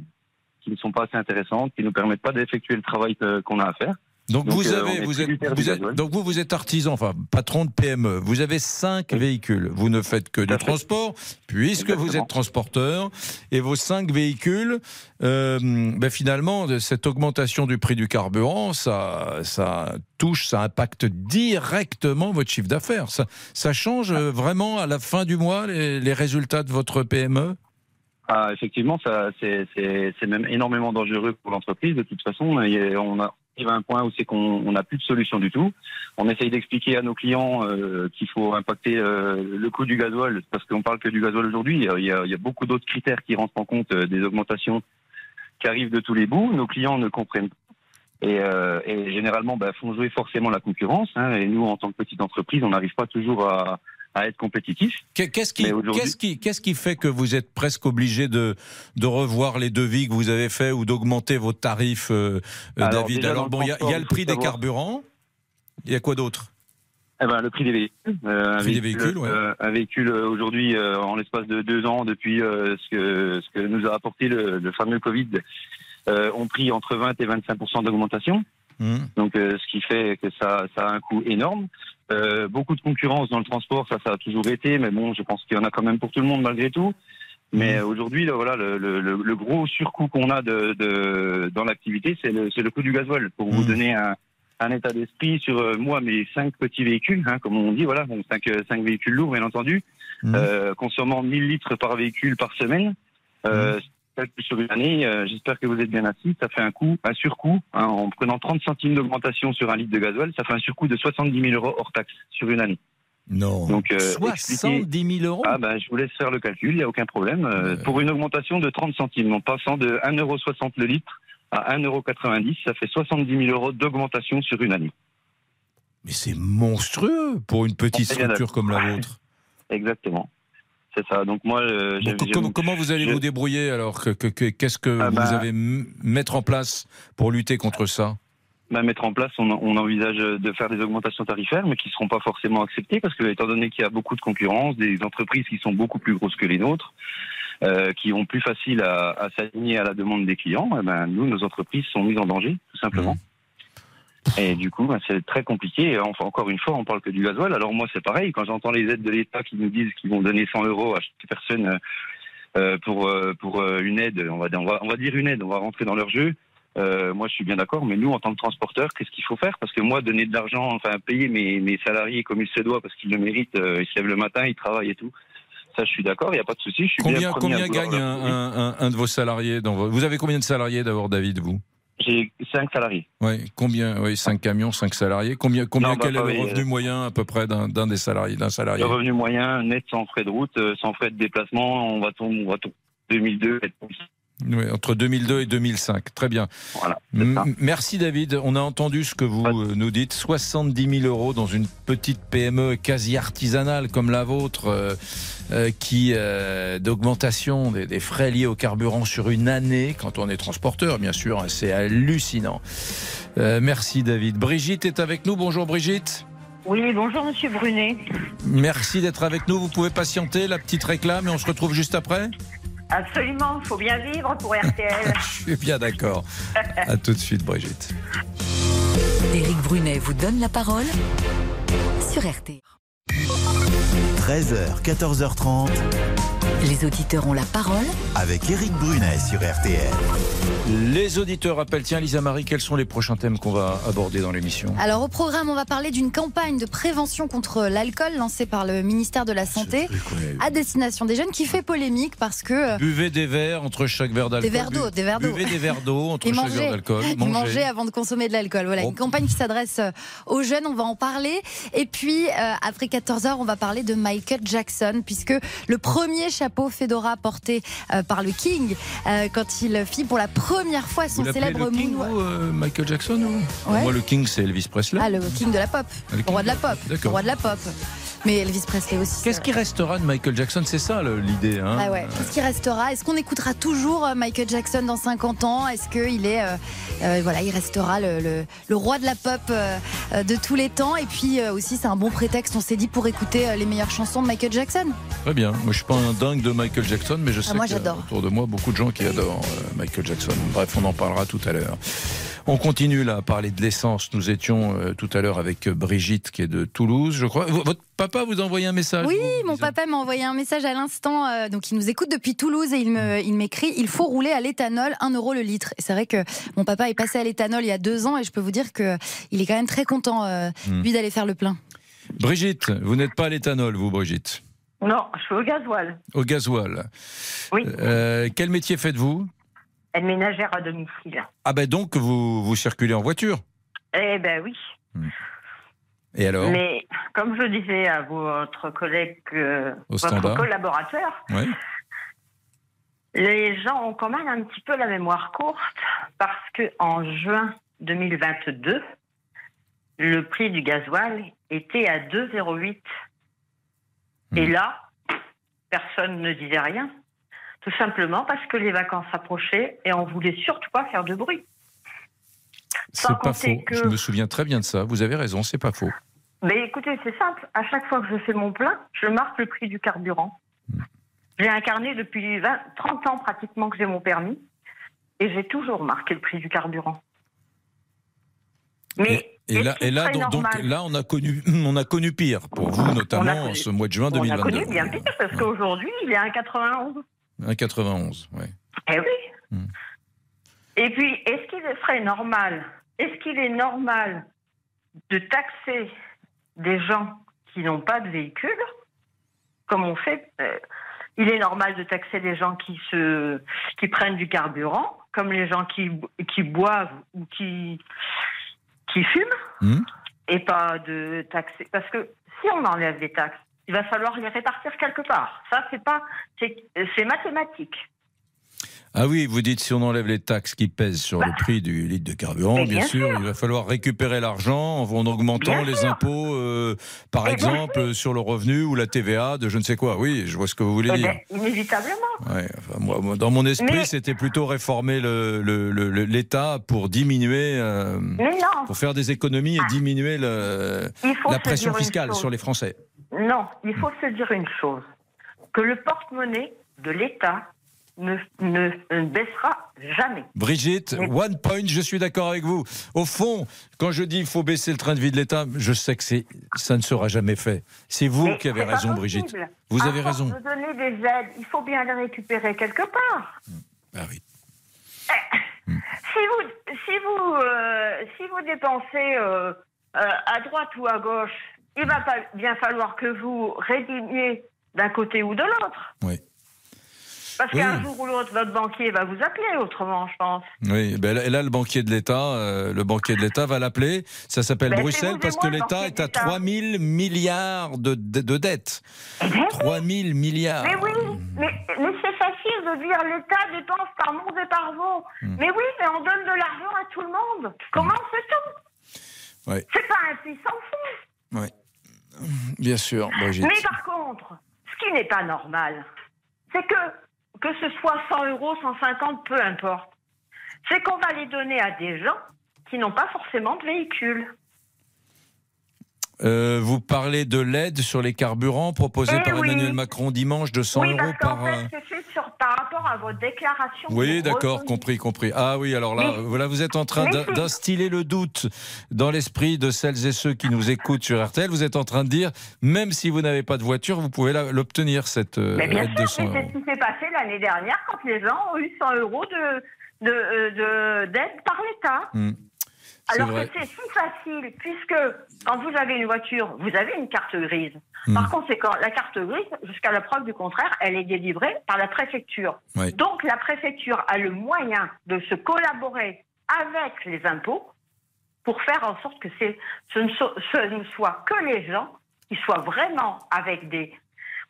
S15: qui ne sont pas assez intéressantes, qui ne nous permettent pas d'effectuer le travail qu'on a à faire.
S3: Donc, vous
S15: euh,
S3: avez, vous êtes, vous êtes- donc vous, vous êtes artisan, enfin patron de PME. Vous avez cinq véhicules. Vous ne faites que du transport, puisque vous êtes transporteur, et vos cinq véhicules, euh, ben finalement, cette augmentation du prix du carburant, ça, ça touche, ça impacte directement votre chiffre d'affaires. Ça, ça change euh, vraiment à la fin du mois les, les résultats de votre PME?
S15: Ah, effectivement, ça, c'est, même énormément dangereux pour l'entreprise. De toute façon, on a- arrive à un point où c'est qu'on on n'a plus de solution du tout. On essaye d'expliquer à nos clients euh, qu'il faut impacter euh, le coût du gasoil, parce qu'on parle que du gasoil aujourd'hui. Il il y a beaucoup d'autres critères qui rentrent en compte euh, des augmentations qui arrivent de tous les bouts. Nos clients ne comprennent pas. Et, euh, et généralement, bah, font jouer forcément la concurrence. hein. et nous, en tant que petite entreprise, on n'arrive pas toujours à, à être compétitif.
S3: Qu'est- Qu'est-ce qui,
S15: Mais aujourd'hui-
S3: qu'est-ce qui, qu'est-ce qui fait que vous êtes presque obligé de, de revoir les devis que vous avez faits ou d'augmenter vos tarifs, euh, euh,
S15: Alors,
S3: David Alors bon, il y, a- y le prix des carburants. Il y a quoi d'autre?
S15: Eh ben, le prix des véhicules. Euh, un
S3: des
S15: véhicule,
S3: véhicules, ouais.
S15: euh, un véhicule euh, aujourd'hui, euh, en l'espace de deux ans, depuis ce, que, ce que nous a apporté le, le fameux Covid, ont pris entre 20 et 25% d'augmentation.
S3: Mmh.
S15: Donc, euh, ce qui fait que ça, ça a un coût énorme. Euh, beaucoup de concurrence dans le transport, ça, ça a toujours été, mais bon, je pense qu'il y en a quand même pour tout le monde malgré tout. Mais euh, aujourd'hui, là, voilà, le, le, le- le gros surcoût qu'on a de, de, dans l'activité, c'est le, coût du gasoil. Pour vous donner un, un état d'esprit sur euh, moi, mes cinq petits véhicules, hein, comme on dit, voilà, donc cinq, cinq véhicules lourds, bien entendu, consommant 1000 litres par véhicule par semaine. Euh, Sur une année, euh, j'espère que vous êtes bien assis, ça fait un coût, un surcoût, hein, en prenant 30 centimes d'augmentation sur un litre de gasoil, ça fait un surcoût de 70 000 euros hors taxe sur une année.
S3: Non.
S15: Donc, euh,
S3: 70 000 euros
S15: Ah ben, je vous laisse faire le calcul, il n'y a aucun problème. Euh, Pour une augmentation de 30 centimes, en passant de 1,60 euro le litre à 1,90 euro, ça fait 70 000 euros d'augmentation sur une année.
S3: Mais c'est monstrueux pour une petite structure comme la vôtre.
S15: Exactement. C'est ça. Donc moi, euh,
S3: comment, comment vous allez vous débrouiller alors que- que- que- Qu'est-ce que
S15: Ah
S3: vous
S15: bah-
S3: avez mettre en place pour lutter contre ça?
S15: Bah, mettre en place, on, on envisage de faire des augmentations tarifaires, mais qui ne seront pas forcément acceptées, parce que étant donné qu'il y a beaucoup de concurrence, des entreprises qui sont beaucoup plus grosses que les nôtres, euh, qui ont plus facile à, à s'aligner à la demande des clients, eh ben, nous, nos entreprises sont mises en danger, tout simplement. Et du coup, ben, c'est très compliqué. Et Enfin, encore une fois, on parle que du gasoil. Alors moi, c'est pareil. Quand j'entends les aides de l'État qui nous disent qu'ils vont donner 100 euros à chaque personne euh, euh, pour euh, pour une aide, on va, on va on va dire une aide. On va rentrer dans leur jeu. Euh, moi, je suis bien d'accord. Mais nous, en tant que transporteur, qu'est-ce qu'il faut faire? Parce que moi, donner de l'argent, enfin payer mes, mes salariés comme il se doit, parce qu'ils le méritent. euh, ils se lèvent le matin, ils travaillent et tout. Ça, je suis d'accord. Il n'y a pas de souci. Je suis bien
S3: Combien, combien gagne un,
S15: donner.
S3: un- un- un de vos salariés dans vos- Vous avez combien de salariés d'abord, David, vous?
S15: J'ai cinq salariés.
S3: Oui, combien Oui, 5 camions, 5 salariés. Combien, combien
S15: Non, bah,
S3: quel est le revenu
S15: euh,
S3: moyen à peu près d'un des salariés, d'un salarié
S15: Le revenu moyen net sans frais de route, euh, sans frais de déplacement, on va tomber, on va tomber 2002.
S3: Oui, entre 2002 et 2005. Très bien.
S15: Voilà.
S3: Merci David. On a entendu ce que vous euh, nous dites. 70 000 euros dans une petite PME quasi artisanale comme la vôtre, euh, euh, qui euh, d'augmentation des, des frais liés au carburant sur une année, quand on est transporteur, bien sûr, hein, c'est hallucinant. Euh, merci David. Brigitte est avec nous. Bonjour Brigitte.
S11: Oui, bonjour Monsieur Brunet.
S3: Merci d'être avec nous. Vous pouvez patienter la petite réclame et on se retrouve juste après?
S11: Absolument, il faut bien vivre pour RTL.
S3: Je suis bien d'accord. À tout de suite Brigitte.
S2: Éric Brunet vous donne la parole sur RT.
S1: 13h, 14h30.
S2: Les auditeurs ont la parole
S1: avec Éric Brunet sur RTL.
S3: Les auditeurs appellent. Tiens, Lisa Marie, quels sont les prochains thèmes qu'on va aborder dans l'émission
S7: Alors au programme, on va parler d'une campagne de prévention contre l'alcool lancée par le ministère de la Santé à destination des jeunes qui fait polémique parce que... euh,
S3: Buvez des verres entre chaque verre d'alcool.
S7: Des verres d'eau, des verres d'eau.
S3: Buvez des verres d'eau entre
S7: Et
S3: chaque verre d'alcool.
S7: Et manger avant de consommer de l'alcool. Voilà, une campagne qui s'adresse euh, aux jeunes, on va en parler. Et puis, euh, après 14h, on va parler de Michael Jackson, puisque le premier chapeau Fedora porté euh, par le King, euh, quand il fit pour la première fois
S3: Vous
S7: son
S3: l'appelez
S7: célèbre
S3: le King, vous, euh, Michael Jackson ou
S7: Ouais.
S3: Moi, le King, c'est Elvis Presley.
S7: Ah, le King de la pop,
S3: le
S7: le roi de la pop, le roi de la pop. Mais Elvis Presley aussi.
S3: Qu'est-ce qui restera de Michael Jackson? C'est ça l'idée. Hein
S7: Ah ouais. Qu'est-ce qui restera? Est-ce qu'on écoutera toujours euh, Michael Jackson dans 50 ans? Est-ce qu'il est, euh, euh, voilà, il restera le, le- le roi de la pop euh, de tous les temps? Et puis aussi, c'est un bon prétexte, on s'est dit, pour écouter les meilleures chansons de Michael Jackson.
S3: Très bien. Moi, je suis pas un dingue de Michael Jackson, mais je sais
S7: Ah, moi,
S3: qu'il y a
S7: j'adore.
S3: autour de moi beaucoup de gens qui adorent Michael Jackson. Bref, on en parlera tout à l'heure. On continue là à parler de l'essence. Nous étions euh, tout à l'heure avec euh, Brigitte qui est de Toulouse, je crois. V- Votre papa vous a envoyé un message
S7: Oui,
S3: vous,
S7: mon papa m'a envoyé un message à l'instant. euh, donc, il nous écoute depuis Toulouse et il me, il m'écrit il faut rouler à l'éthanol 1 euro le litre. Et c'est vrai que mon papa est passé à l'éthanol il y a deux ans et je peux vous dire que il est quand même très content euh,
S3: Hmm.
S7: lui d'aller faire le plein.
S3: Brigitte, vous n'êtes pas à l'éthanol, vous, Brigitte?
S11: Non, je suis au gasoil.
S3: Au gasoil.
S11: Oui.
S3: Euh, quel métier faites-vous?
S11: Elle ménagère à domicile.
S3: Ah ben donc vous, vous circulez en voiture.
S11: Eh ben oui.
S3: Et alors
S11: Mais comme je disais à votre collègue, euh, votre collaborateur,
S3: Ouais.
S11: les gens ont quand même un petit peu la mémoire courte parce que en juin 2022, le prix du gasoil était à 2,08.
S3: Hmm.
S11: Et là, personne ne disait rien. Tout simplement parce que les vacances approchaient et on voulait surtout pas faire de bruit.
S3: C'est pas faux.
S11: que-
S3: Je me souviens très bien de ça. Vous avez raison, c'est pas faux.
S11: Mais écoutez, c'est simple. À chaque fois que je fais mon plein, je marque le prix du carburant. J'ai incarné depuis 20, 30 ans pratiquement que j'ai mon permis. Et j'ai toujours marqué le prix du carburant. Mais
S3: Et là, et donc, là, on a connu, on a connu pire pour vous, notamment
S11: connu-
S3: en ce mois de juin
S11: on a
S3: 2022.
S11: connu bien pire parce qu'aujourd'hui, il est à 1,91.
S3: 1,91, ouais.
S11: Eh oui.
S3: Hmm.
S11: Et puis, est-ce qu'il serait normal Est-ce qu'il est normal de taxer des gens qui n'ont pas de véhicule, comme on fait euh, Il est normal de taxer des gens qui se, qui prennent du carburant, comme les gens qui, qui boivent ou qui, qui fument,
S3: Hmm.
S11: et pas de taxer? Parce que si on enlève des taxes, il va falloir les répartir quelque part. Ça, c'est pas, c'est mathématique.
S3: Ah oui, vous dites si on enlève les taxes qui pèsent sur le prix du litre de carburant,
S11: Bah.
S3: Bien,
S11: bien
S3: sûr,
S11: sûr.
S3: il va falloir récupérer l'argent en, en augmentant
S11: Bien
S3: les
S11: sûr.
S3: impôts, euh, par
S11: Mais bien
S3: exemple, sur le revenu ou la TVA de je ne sais quoi. Oui, je vois ce que vous voulez
S11: Eh
S3: dire.
S11: ben, inévitablement.
S3: Ouais, enfin, moi, dans mon esprit,
S11: Mais-
S3: c'était plutôt réformer le- le- le- le- l'État pour diminuer, euh, pour faire des économies et diminuer
S11: Il faut
S3: la pression
S11: dire
S3: fiscale sur les Français.
S11: Non, il faut se dire une chose que le porte-monnaie de l'État ne, ne, ne baissera jamais.
S3: Brigitte, one point, je suis d'accord avec vous. Au fond, quand je dis qu'il faut baisser le train de vie de l'État, je sais que c'est, ça ne sera jamais fait. C'est vous
S11: Mais
S3: qui avez raison. Brigitte. Vous
S11: À
S3: avez raison.
S11: De donner des aides, il faut bien les récupérer quelque part.
S3: Ah oui.
S11: Si vous, si vous, euh, si vous dépensez euh, euh, à droite ou à gauche, il va pas bien falloir que vous rédimiez d'un côté ou de l'autre.
S3: Oui.
S11: Parce
S3: Oui.
S11: qu'un jour ou l'autre, votre banquier va vous appeler autrement, je pense.
S3: Oui, ben là, là, le banquier de l'État, euh, le banquier de l'État va l'appeler. Ça s'appelle
S11: Ben,
S3: Bruxelles
S11: vous et
S3: parce que l'État est à
S11: d'État.
S3: 3 000 milliards de, de, de dettes. 3 000 milliards.
S11: Mais oui, mais, mais c'est facile de dire l'État dépense par monde et par vos.
S3: Hmm.
S11: Mais oui, mais on donne de l'argent à tout le monde. Comment fait-on?
S3: Ouais,
S11: C'est pas un puissant fou.
S3: ouais. Bien sûr.
S11: Mais par contre, ce qui n'est pas normal, c'est que, que ce soit 100 euros, 150, peu importe, c'est qu'on va les donner à des gens qui n'ont pas forcément de véhicule.
S3: Euh, vous parlez de l'aide sur les carburants proposée
S11: Eh
S3: par
S11: oui.
S3: Emmanuel Macron dimanche de 100
S11: oui,
S3: euros
S11: parce
S3: par. euh,
S11: fait, c'est sur, par rapport à votre déclaration.
S3: Oui,
S11: de
S3: d'accord,
S11: revenus.
S3: compris, compris. Ah oui, alors là,
S11: Mais-
S3: voilà, vous êtes en train
S11: c'est-
S3: d'instiller le doute dans l'esprit de celles et ceux qui nous écoutent sur RTL. Vous êtes en train de dire, même si vous n'avez pas de voiture, vous pouvez la- l'obtenir, cette euh,
S11: Mais bien
S3: aide de
S11: sûr,
S3: 100
S11: mais c'est
S3: euros.
S11: ce qui s'est passé l'année dernière quand les gens ont eu 100 euros de, de, euh, de- d'aide par l'État.
S3: Hmm.
S11: Alors
S3: vrai.
S11: que c'est si facile, puisque quand vous avez une voiture, vous avez une carte grise.
S3: Hmm.
S11: Par conséquent, la carte grise, jusqu'à la preuve du contraire, elle est délivrée par la préfecture.
S3: Oui.
S11: Donc la préfecture a le moyen de se collaborer avec les impôts pour faire en sorte que ce, ne so- ce ne soit que les gens qui soient vraiment avec des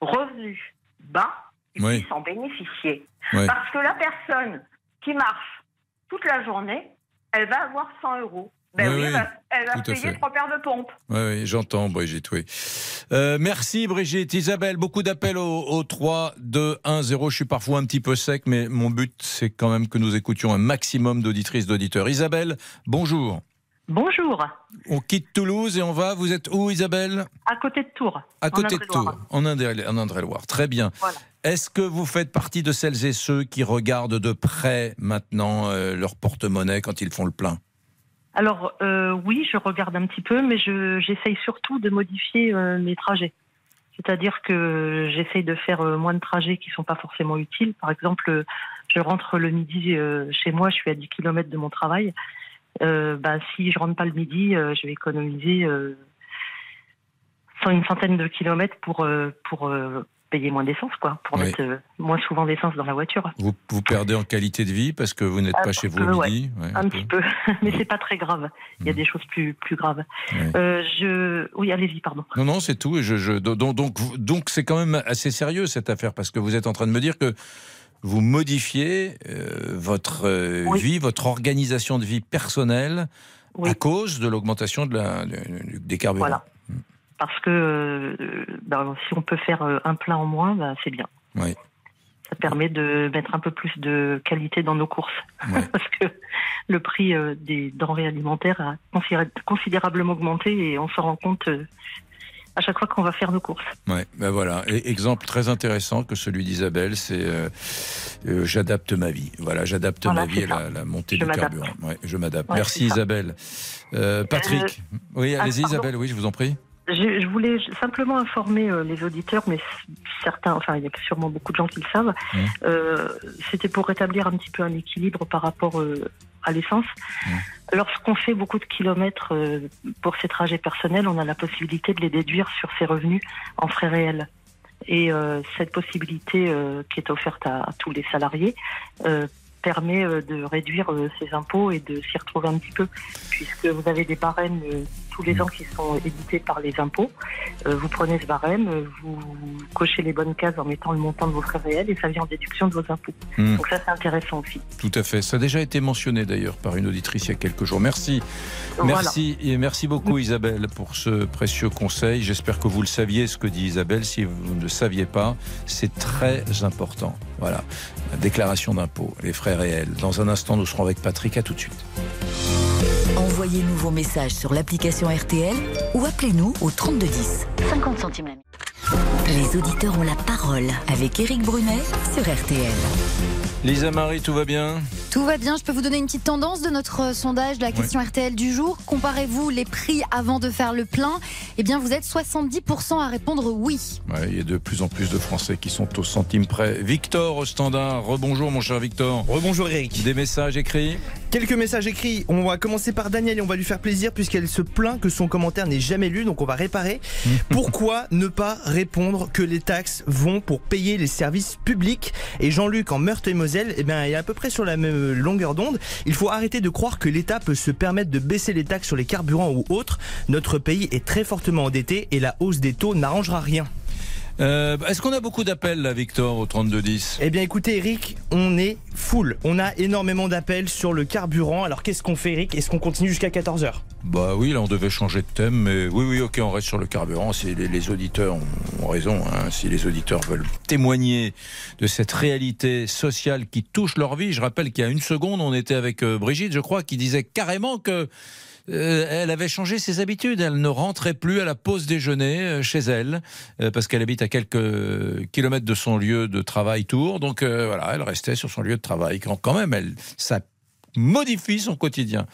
S11: revenus bas et
S3: Oui.
S11: puissent en bénéficier.
S3: Oui.
S11: Parce que la personne qui marche toute la journée, elle va avoir 100 euros. Ben
S3: Oui,
S11: oui,
S3: oui,
S11: elle va, payer trois paires de pompes.
S3: Oui, oui, j'entends, Brigitte, oui. Euh, merci, Brigitte. Isabelle, beaucoup d'appels au, au 3, 2, 1, 0. Je suis parfois un petit peu sec, mais mon but, c'est quand même que nous écoutions un maximum d'auditrices, d'auditeurs. Isabelle, bonjour.
S16: Bonjour,
S3: On quitte Toulouse et on va. Vous êtes où, Isabelle?
S16: À côté de Tours.
S3: À côté de. Tours, en Indre- en Indre-et-Loire. Très bien.
S16: Voilà.
S3: Est-ce que vous faites partie de celles et ceux qui regardent de près maintenant euh, leur porte-monnaie quand ils font le plein?
S16: Alors euh, oui, je regarde un petit peu, mais je- j'essaye surtout de modifier euh, mes trajets. C'est-à-dire que j'essaye de faire moins de trajets qui sont pas forcément utiles. Par exemple, je rentre le midi chez moi, je suis à 10 km de mon travail. Euh, bah, si je rentre pas le midi, euh, je vais économiser euh, une centaine de kilomètres pour, euh, pour euh, payer moins d'essence, quoi, pour
S3: Oui.
S16: mettre moins souvent d'essence dans la voiture.
S3: vous, vous perdez en qualité de vie parce que vous n'êtes pas chez vous
S16: peu,
S3: au midi Ouais,
S16: un petit peu, mais c'est pas très grave. Il y a des choses plus plus graves. Euh, je, oui, allez-y, pardon.
S3: Non, non, c'est tout. Et je, je, donc, donc, donc, c'est quand même assez sérieux cette affaire parce que vous êtes en train de me dire que vous modifiez euh, votre euh, vie, votre organisation de vie personnelle à cause de l'augmentation de la, de- des carburants.
S16: Voilà. Parce que euh, ben, si on peut faire un plein en moins, ben, c'est bien.
S3: Oui.
S16: Ça permet de mettre un peu plus de qualité dans nos courses. Parce que le prix des denrées alimentaires a considé- considérablement augmenté et on s'en rend compte à chaque fois qu'on va faire nos courses.
S3: Ouais, ben voilà. Et exemple très intéressant que celui d'Isabelle, c'est euh, euh, j'adapte ma vie. Voilà, j'adapte
S16: Voilà,
S3: ma vie à la, la montée
S16: Je
S3: du carburant. Ouais, je m'adapte.
S16: Ouais,
S3: Merci. Isabelle. Euh, Patrick. Oui,
S16: ah,
S3: allez-y. Isabelle. Oui, je vous en prie.
S16: Je, je voulais simplement informer les auditeurs, mais certains, enfin, il y a sûrement beaucoup de gens qui le savent. C'était pour rétablir un petit peu un équilibre par rapport à l'essence. Lorsqu'on fait beaucoup de kilomètres euh, pour ses trajets personnels, on a la possibilité de les déduire sur ses revenus en frais réels. Et euh, cette possibilité euh, qui est offerte à, à tous les salariés euh, permet de réduire ses impôts et de s'y retrouver un petit peu, puisque vous avez des barèmes tous les ans qui sont édités par les impôts. Euh, vous prenez ce barème, euh, vous cochez les bonnes cases en mettant le montant de vos frais réels et ça vient en déduction de vos impôts.
S3: Hmm.
S16: Donc ça c'est intéressant aussi.
S3: Tout à fait. Ça a déjà été mentionné d'ailleurs par une auditrice il y a quelques jours. Merci.
S16: Voilà.
S3: Merci et merci beaucoup Isabelle pour ce précieux conseil. J'espère que vous le saviez ce que dit Isabelle. Si vous ne le saviez pas, c'est très important. Voilà. La déclaration d'impôt, les frais réels. Dans un instant, nous serons avec Patrick. À tout de suite.
S2: Envoyez-nous vos messages sur l'application RTL ou appelez-nous au 3210. 50 centimes la. Les auditeurs ont la parole avec Éric Brunet sur RTL.
S3: Lisa Marie, tout va bien?
S7: Tout va bien, je peux vous donner une petite tendance de notre euh, sondage de la question RTL du jour. Comparez-vous les prix avant de faire le plein? Eh bien, vous êtes 70% à répondre oui.
S3: Ouais, il y a de plus en plus de Français qui sont au centime près. Victor au standard. Rebonjour mon cher Victor.
S12: Rebonjour Eric.
S3: Des messages écrits?
S12: Quelques messages écrits. On va commencer par Daniel et on va lui faire plaisir puisqu'elle se plaint que son commentaire n'est jamais lu, donc on va réparer. Pourquoi ne pas répondre que les taxes vont pour payer les services publics? Et Jean-Luc en Meurthe-et-Moselle, eh bien, il est à peu près sur la même longueur d'onde. Il faut arrêter de croire que l'État peut se permettre de baisser les taxes sur les carburants ou autres. Notre pays est très fortement endetté et la hausse des taux n'arrangera rien.
S3: Euh, Est-ce qu'on a beaucoup d'appels là, Victor, au 3210
S12: Eh bien écoutez Eric, on est full. On a énormément d'appels sur le carburant. Alors qu'est-ce qu'on fait Eric? Est-ce qu'on continue jusqu'à 14h
S3: Bah oui, là on devait changer de thème, mais oui, oui, ok, on reste sur le carburant. Si les, les auditeurs ont, ont raison, hein, si les auditeurs veulent témoigner de cette réalité sociale qui touche leur vie, je rappelle qu'il y a une seconde, on était avec euh, Brigitte, je crois, qui disait carrément que euh, elle avait changé ses habitudes. Elle ne rentrait plus à la pause déjeuner euh, chez elle euh, parce qu'elle habite à quelques kilomètres de son lieu de travail Tours. Donc voilà, elle restait sur son lieu de travail. Quand, quand même, elle, ça modifie son quotidien.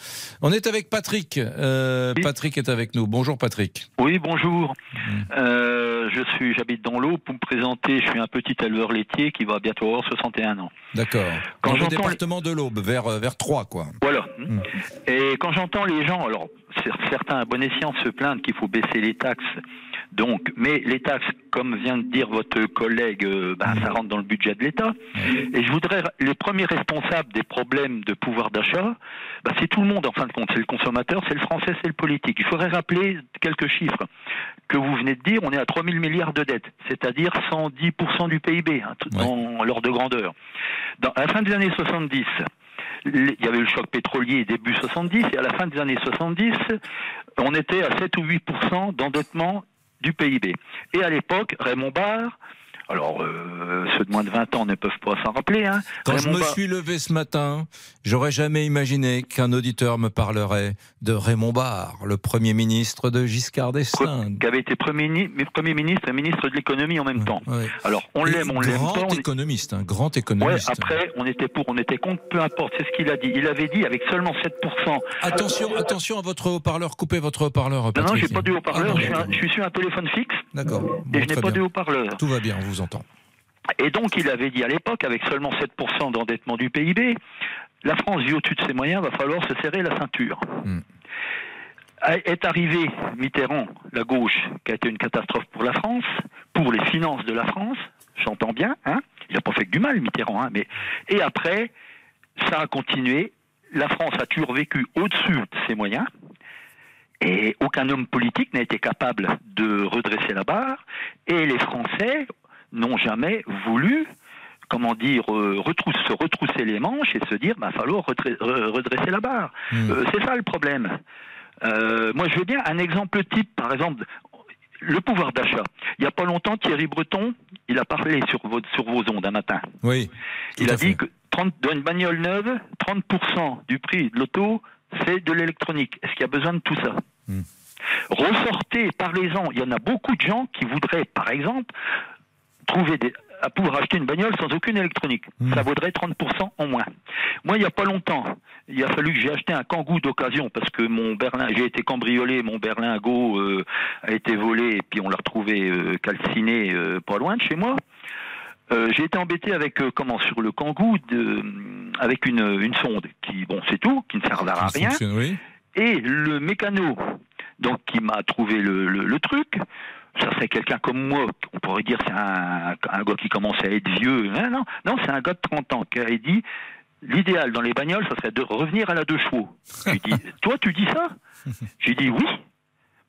S3: On est avec Patrick. Euh, Patrick est avec nous. Bonjour Patrick.
S17: Oui, bonjour. Euh, je suis, j'habite dans l'eau. Pour me présenter, je suis un petit éleveur laitier qui va bientôt avoir 61 ans.
S3: D'accord.
S17: Quand
S3: Dans le département de l'Aube, vers, euh, vers 3, quoi.
S17: Voilà. Et quand j'entends les gens, alors cer- certains à bon escient se plaindre qu'il faut baisser les taxes. Donc, mais les taxes, comme vient de dire votre collègue, euh, ben, ça rentre dans le budget de l'État. Et je voudrais, les premiers responsables des problèmes de pouvoir d'achat, ben, c'est tout le monde en fin de compte. C'est le consommateur, c'est le français, c'est le politique. Il faudrait rappeler quelques chiffres que vous venez de dire. On est à 3 000 milliards de dettes, c'est-à-dire 110% du PIB, hein, tout- dans l'ordre de grandeur. Dans, à la fin des années 70, il y avait le choc pétrolier début 70 et à la fin des années 70, on était à 7 ou 8% d'endettement du PIB. Et à l'époque, Raymond Barre, alors euh, ceux de moins de 20 ans ne peuvent pas s'en rappeler, hein,
S3: Quand je me suis levé ce matin, j'aurais jamais imaginé qu'un auditeur me parlerait de Raymond Barre, le Premier ministre de Giscard d'Estaing.
S17: qui avait été premier, ni- premier ministre et ministre de l'économie en même temps. Alors on
S3: Et
S17: l'aime, on l'aime
S3: Grand
S17: pas. on est-
S3: économiste, un grand
S17: Ouais,
S3: économiste.
S17: après, on était pour, on était contre, peu importe, c'est ce qu'il a dit. Il avait dit avec seulement 7%.
S3: Attention, attention à votre haut-parleur, coupez votre haut-parleur.
S17: Non, non,
S3: Patrick.
S17: j'ai pas de haut-parleur,
S3: Ah,
S17: je, je suis sur un téléphone fixe.
S3: D'accord.
S17: Et
S3: Bon,
S17: je n'ai pas de haut-parleur.
S3: Tout va bien, on vous entend.
S17: Et donc, il avait dit à l'époque, avec seulement 7% d'endettement du PIB, la France vit au-dessus de ses moyens, va falloir se serrer la ceinture. A- Est arrivé Mitterrand, la gauche, qui a été une catastrophe pour la France, pour les finances de la France, j'entends bien, hein il n'a pas fait que du mal, Mitterrand, hein, mais... Et après, ça a continué, la France a toujours vécu au-dessus de ses moyens, et aucun homme politique n'a été capable de redresser la barre, et les Français n'ont jamais voulu, comment dire, euh, retrousse- se retrousser les manches et se dire, bah, falloir redresser la barre. Euh, c'est ça le problème. Euh, moi, je veux bien un exemple type, par exemple, le pouvoir d'achat. Il n'y a pas longtemps, Thierry Breton, il a parlé sur vos, sur vos ondes un matin.
S3: Oui.
S17: Il a dit que 30, dans une bagnole neuve, 30% du prix de l'auto, c'est de l'électronique. Est-ce qu'il y a besoin de tout ça Ressortez, parlez-en. Il y en a beaucoup de gens qui voudraient, par exemple, trouver des, à pouvoir acheter une bagnole sans aucune électronique. Ça vaudrait 30% en moins. Moi, il n'y a pas longtemps, il a fallu que j'ai acheté un Kangoo d'occasion parce que mon berlin, j'ai été cambriolé, mon berlingot euh, a été volé et puis on l'a retrouvé euh, calciné euh, pas loin de chez moi. Euh, j'ai été embêté avec euh, comment sur le Kangoo de, avec une, une sonde qui bon c'est tout qui ne servera à rien
S3: oui.
S17: et le mécano donc qui m'a trouvé le, le- le truc ça serait quelqu'un comme moi. On pourrait dire c'est un, un gars qui commence à être vieux. Hein, non non c'est un gars de 30 ans. Qui a dit l'idéal dans les bagnoles ça serait de revenir à la deux chevaux. Dis toi tu dis ça? J'ai dit oui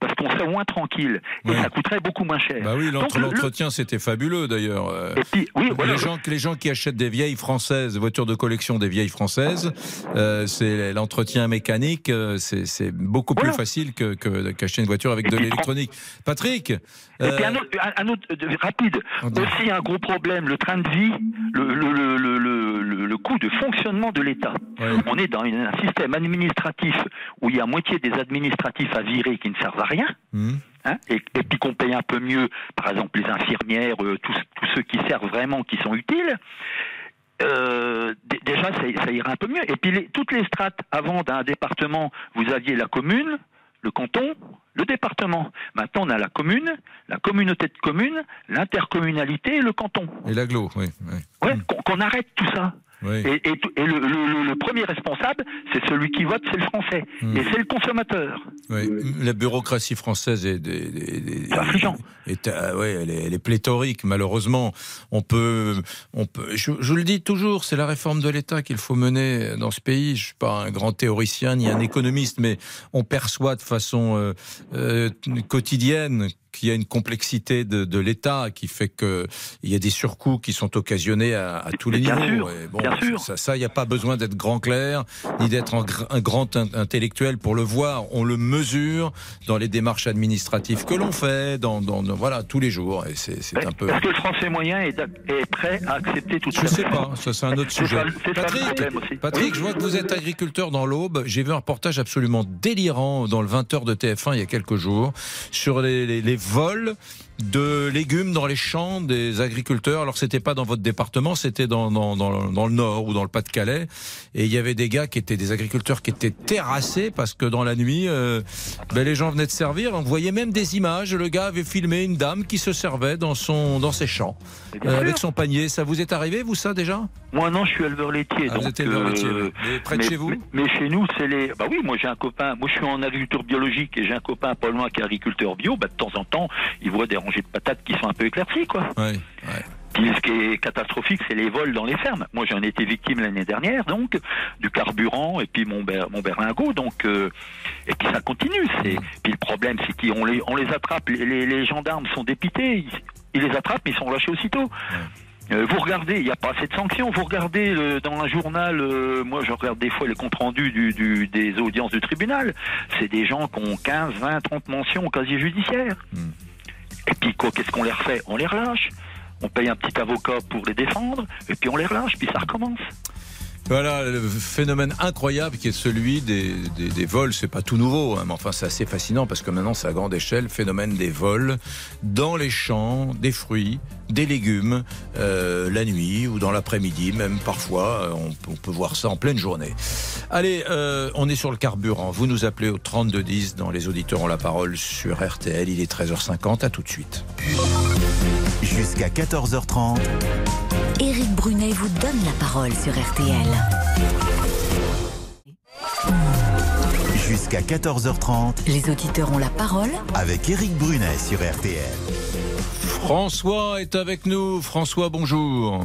S17: parce qu'on serait moins tranquille et ça coûterait beaucoup moins cher
S3: Bah oui,
S17: le-
S3: l'entretien c'était fabuleux d'ailleurs. Euh,
S17: oui, voilà.
S3: les, gens, les gens qui achètent des vieilles françaises, des voitures de collection des vieilles françaises, euh, c'est l'entretien mécanique, euh, c'est beaucoup plus facile que qu'acheter une voiture avec de l'électronique. Patrick,
S17: Et
S3: euh,
S17: puis un autre, un- un autre, rapide, aussi un gros problème, le train de vie, le, coût de fonctionnement de l'État. On est dans un système administratif où il y a moitié des administratifs à virer qui ne servent à rien.
S3: Hmm.
S17: hein, et, et puis qu'on paye un peu mieux, par exemple les infirmières, euh, tous, tous ceux qui servent vraiment, qui sont utiles, euh, déjà ça, ça ira un peu mieux. Et puis les- toutes les strates avant d'un département, vous aviez la commune, le canton, le département. Maintenant on a la commune, la communauté de communes, l'intercommunalité et le canton.
S3: et l'aglo, oui. oui.
S17: Ouais, qu'on qu'on arrête tout ça.
S3: Oui.
S17: Et, et tout- et le, le- le- le premier responsable, c'est celui qui vote, c'est le français.
S3: Hmm.
S17: Et c'est le consommateur.
S3: Oui, la bureaucratie française est, est, est, est, euh, ouais, elle est, elle est pléthorique. Malheureusement, on peut, on peut. Je, je le dis toujours, c'est la réforme de l'État qu'il faut mener dans ce pays. Je suis pas un grand théoricien ni un économiste, mais on perçoit de façon euh, euh, quotidienne qu'il y a une complexité de, de l'État qui fait qu'il y a des surcoûts qui sont occasionnés à, à tous les
S17: Bien
S3: niveaux.
S17: sûr,
S3: Et bon,
S17: bien sûr.
S3: Ça, il n'y a pas besoin d'être grand clair ni d'être un, gr- un grand in- intellectuel pour le voir. On le mesure dans les démarches administratives que l'on fait, dans, dans, dans- voilà tous les jours. Et c'est c'est un peu.
S17: Est-ce que le français moyen est, est prêt à accepter tout ça
S3: Je sais pas, ça c'est un autre sujet.
S17: ça-.
S3: Patrick, je vois que vous êtes agriculteur dans l'Aube. J'ai vu un reportage absolument délirant dans le 20h de TF1 il y a quelques jours sur les, les- les vols de légumes dans les champs des agriculteurs. Alors c'était pas dans votre département, c'était dans, dans, dans, dans le Nord ou dans le Pas-de-Calais. Et il y avait des gars qui étaient des agriculteurs qui étaient terrassés parce que dans la nuit, euh, ben, les gens venaient de servir. On voyait même des images. Le gars avait filmé une dame qui se servait dans son dans ses champs euh, avec son panier. Ça vous est arrivé vous ça déjà?
S17: Moi non, je suis éleveur laitier.
S3: Ah, vous
S17: donc,
S3: êtes éleveur laitier,
S17: euh.
S3: Mais près de
S17: mais-
S3: chez vous?
S17: mais, mais chez nous, c'est les. Bah oui, moi j'ai un copain. Moi je suis en agriculture biologique et j'ai un copain pas loin qui est agriculteur bio. Bah de temps en temps, il voit des rangées de patates qui sont un peu éclaircies, quoi.
S3: Ouais,
S17: Puis ce qui est catastrophique, c'est les vols dans les fermes. Moi, j'en ai été victime l'année dernière, donc du carburant et puis mon, ber- mon berlingot, donc euh, et puis ça continue. C'est puis le problème, c'est qu'on les on les attrape. Les, les- les gendarmes sont dépités, ils, ils les attrapent, mais ils sont lâchés aussitôt. Euh, vous regardez, il n'y a pas assez de sanctions. Vous regardez le- dans un journal, euh, moi je regarde des fois les comptes rendus du, du- des audiences du tribunal. C'est des gens qui ont 15, 20, 30 mentions au casier judiciaire. Et puis quoi, qu'est-ce qu'on les refait? On les relâche. On paye un petit avocat pour les défendre, et puis on les relâche, puis ça recommence.
S3: Voilà le phénomène incroyable qui est celui des, des, vols. C'est pas tout nouveau, hein, mais enfin c'est assez fascinant parce que maintenant c'est à grande échelle. Phénomène des vols dans les champs, des fruits, des légumes, euh, la nuit ou dans l'après-midi, même parfois. euh, On, on peut voir ça en pleine journée. Allez, euh, on est sur le carburant. Vous nous appelez au 3210 dans les auditeurs ont la parole sur RTL. Il est 13h50. À tout de suite.
S1: Jusqu'à 14h30.
S2: Éric Brunet vous donne la parole sur RTL.
S1: Jusqu'à 14h30.
S2: Les auditeurs ont la parole
S1: Avec Éric Brunet sur RTL.
S3: François est avec nous. François, bonjour.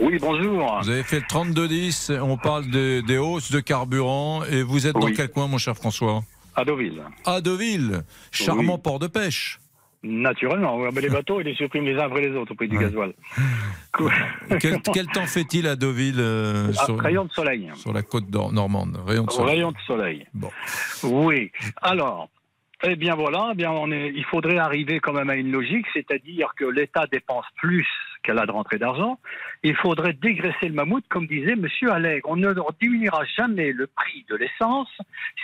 S18: Oui, bonjour.
S3: Vous avez fait le 3210, on parle des, des hausses de carburant et vous êtes dans quel coin mon cher François?
S18: À Deauville.
S3: À Deauville, charmant
S18: Oui.
S3: port de pêche.
S18: Naturellement, ouais, les bateaux, ils les suppriment les uns après les autres au prix du gasoil.
S3: Quel, quel temps fait-il à Deauville euh,
S18: Ah,
S3: sur,
S18: rayon de soleil.
S3: sur la côte nor- normande Rayon de soleil.
S18: Rayon de soleil.
S3: Bon.
S18: Oui. Alors, eh bien voilà, eh bien on est, il faudrait arriver quand même à une logique, c'est-à-dire que l'État dépense plus qu'elle rentrée d'argent. Il faudrait dégraisser le mammouth, comme disait Monsieur Allègre. On ne diminuera jamais le prix de l'essence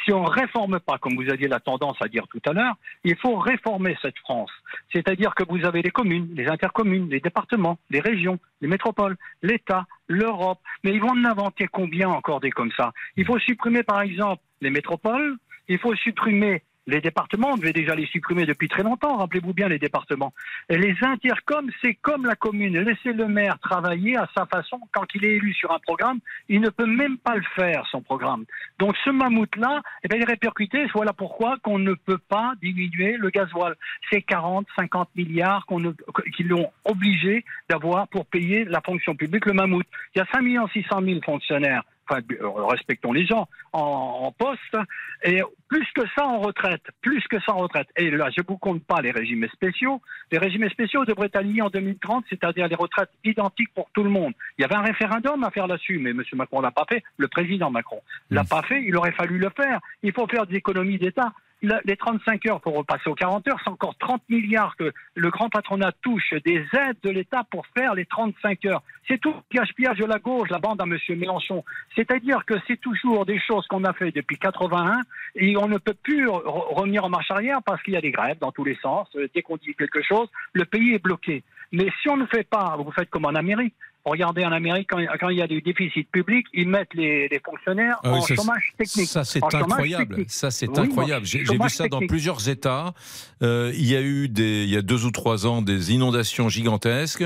S18: si on réforme pas, comme vous aviez la tendance à dire tout à l'heure. Il faut réformer cette France. C'est-à-dire que vous avez les communes, les intercommunes, les départements, les régions, les métropoles, l'État, l'Europe. Mais ils vont en inventer combien encore des comme ça? Il faut supprimer par exemple les métropoles, il faut supprimer les départements, on devait déjà les supprimer depuis très longtemps, rappelez-vous bien les départements. Et les intercoms, c'est comme la commune. Laissez le maire travailler à sa façon. Quand il est élu sur un programme, il ne peut même pas le faire, son programme. Donc ce mammouth-là, eh bien, il est répercuté. Voilà pourquoi qu'on ne peut pas diminuer le gasoil. C'est 40, 50 milliards qu'ils l'ont obligé d'avoir pour payer la fonction publique, le mammouth. Il y a 5 600 000 fonctionnaires enfin, euh, respectons les gens, en, en poste, et plus que ça en retraite, plus que ça en retraite. Et là, je ne vous compte pas les régimes spéciaux. Les régimes spéciaux devraient être alignés en 2030, c'est-à-dire les retraites identiques pour tout le monde. Il y avait un référendum à faire là-dessus, mais M. Macron l'a pas fait, le président Macron l'a pas fait, il aurait fallu le faire. Il faut faire des économies d'État. Les 35 heures pour repasser aux 40 heures, c'est encore 30 milliards que le grand patronat touche des aides de l'État pour faire les 35 heures. C'est tout pillage-pillage de la gauche, la bande à M. Mélenchon. C'est-à-dire que c'est toujours des choses qu'on a fait depuis 81 et on ne peut plus re- revenir en marche arrière parce qu'il y a des grèves dans tous les sens. Euh, Dès qu'on dit quelque chose, le pays est bloqué. Mais si on ne fait pas, vous faites comme en Amérique. Regardez en Amérique, quand, quand il y a des déficits publics, ils mettent les, les fonctionnaires
S3: Ah oui,
S18: en
S3: ça,
S18: chômage technique.
S3: Ça, c'est incroyable. Ça, c'est
S18: Oui,
S3: incroyable. J'ai vu ça dans plusieurs États. Euh, il y a eu des, il y a deux ou trois ans des inondations gigantesques.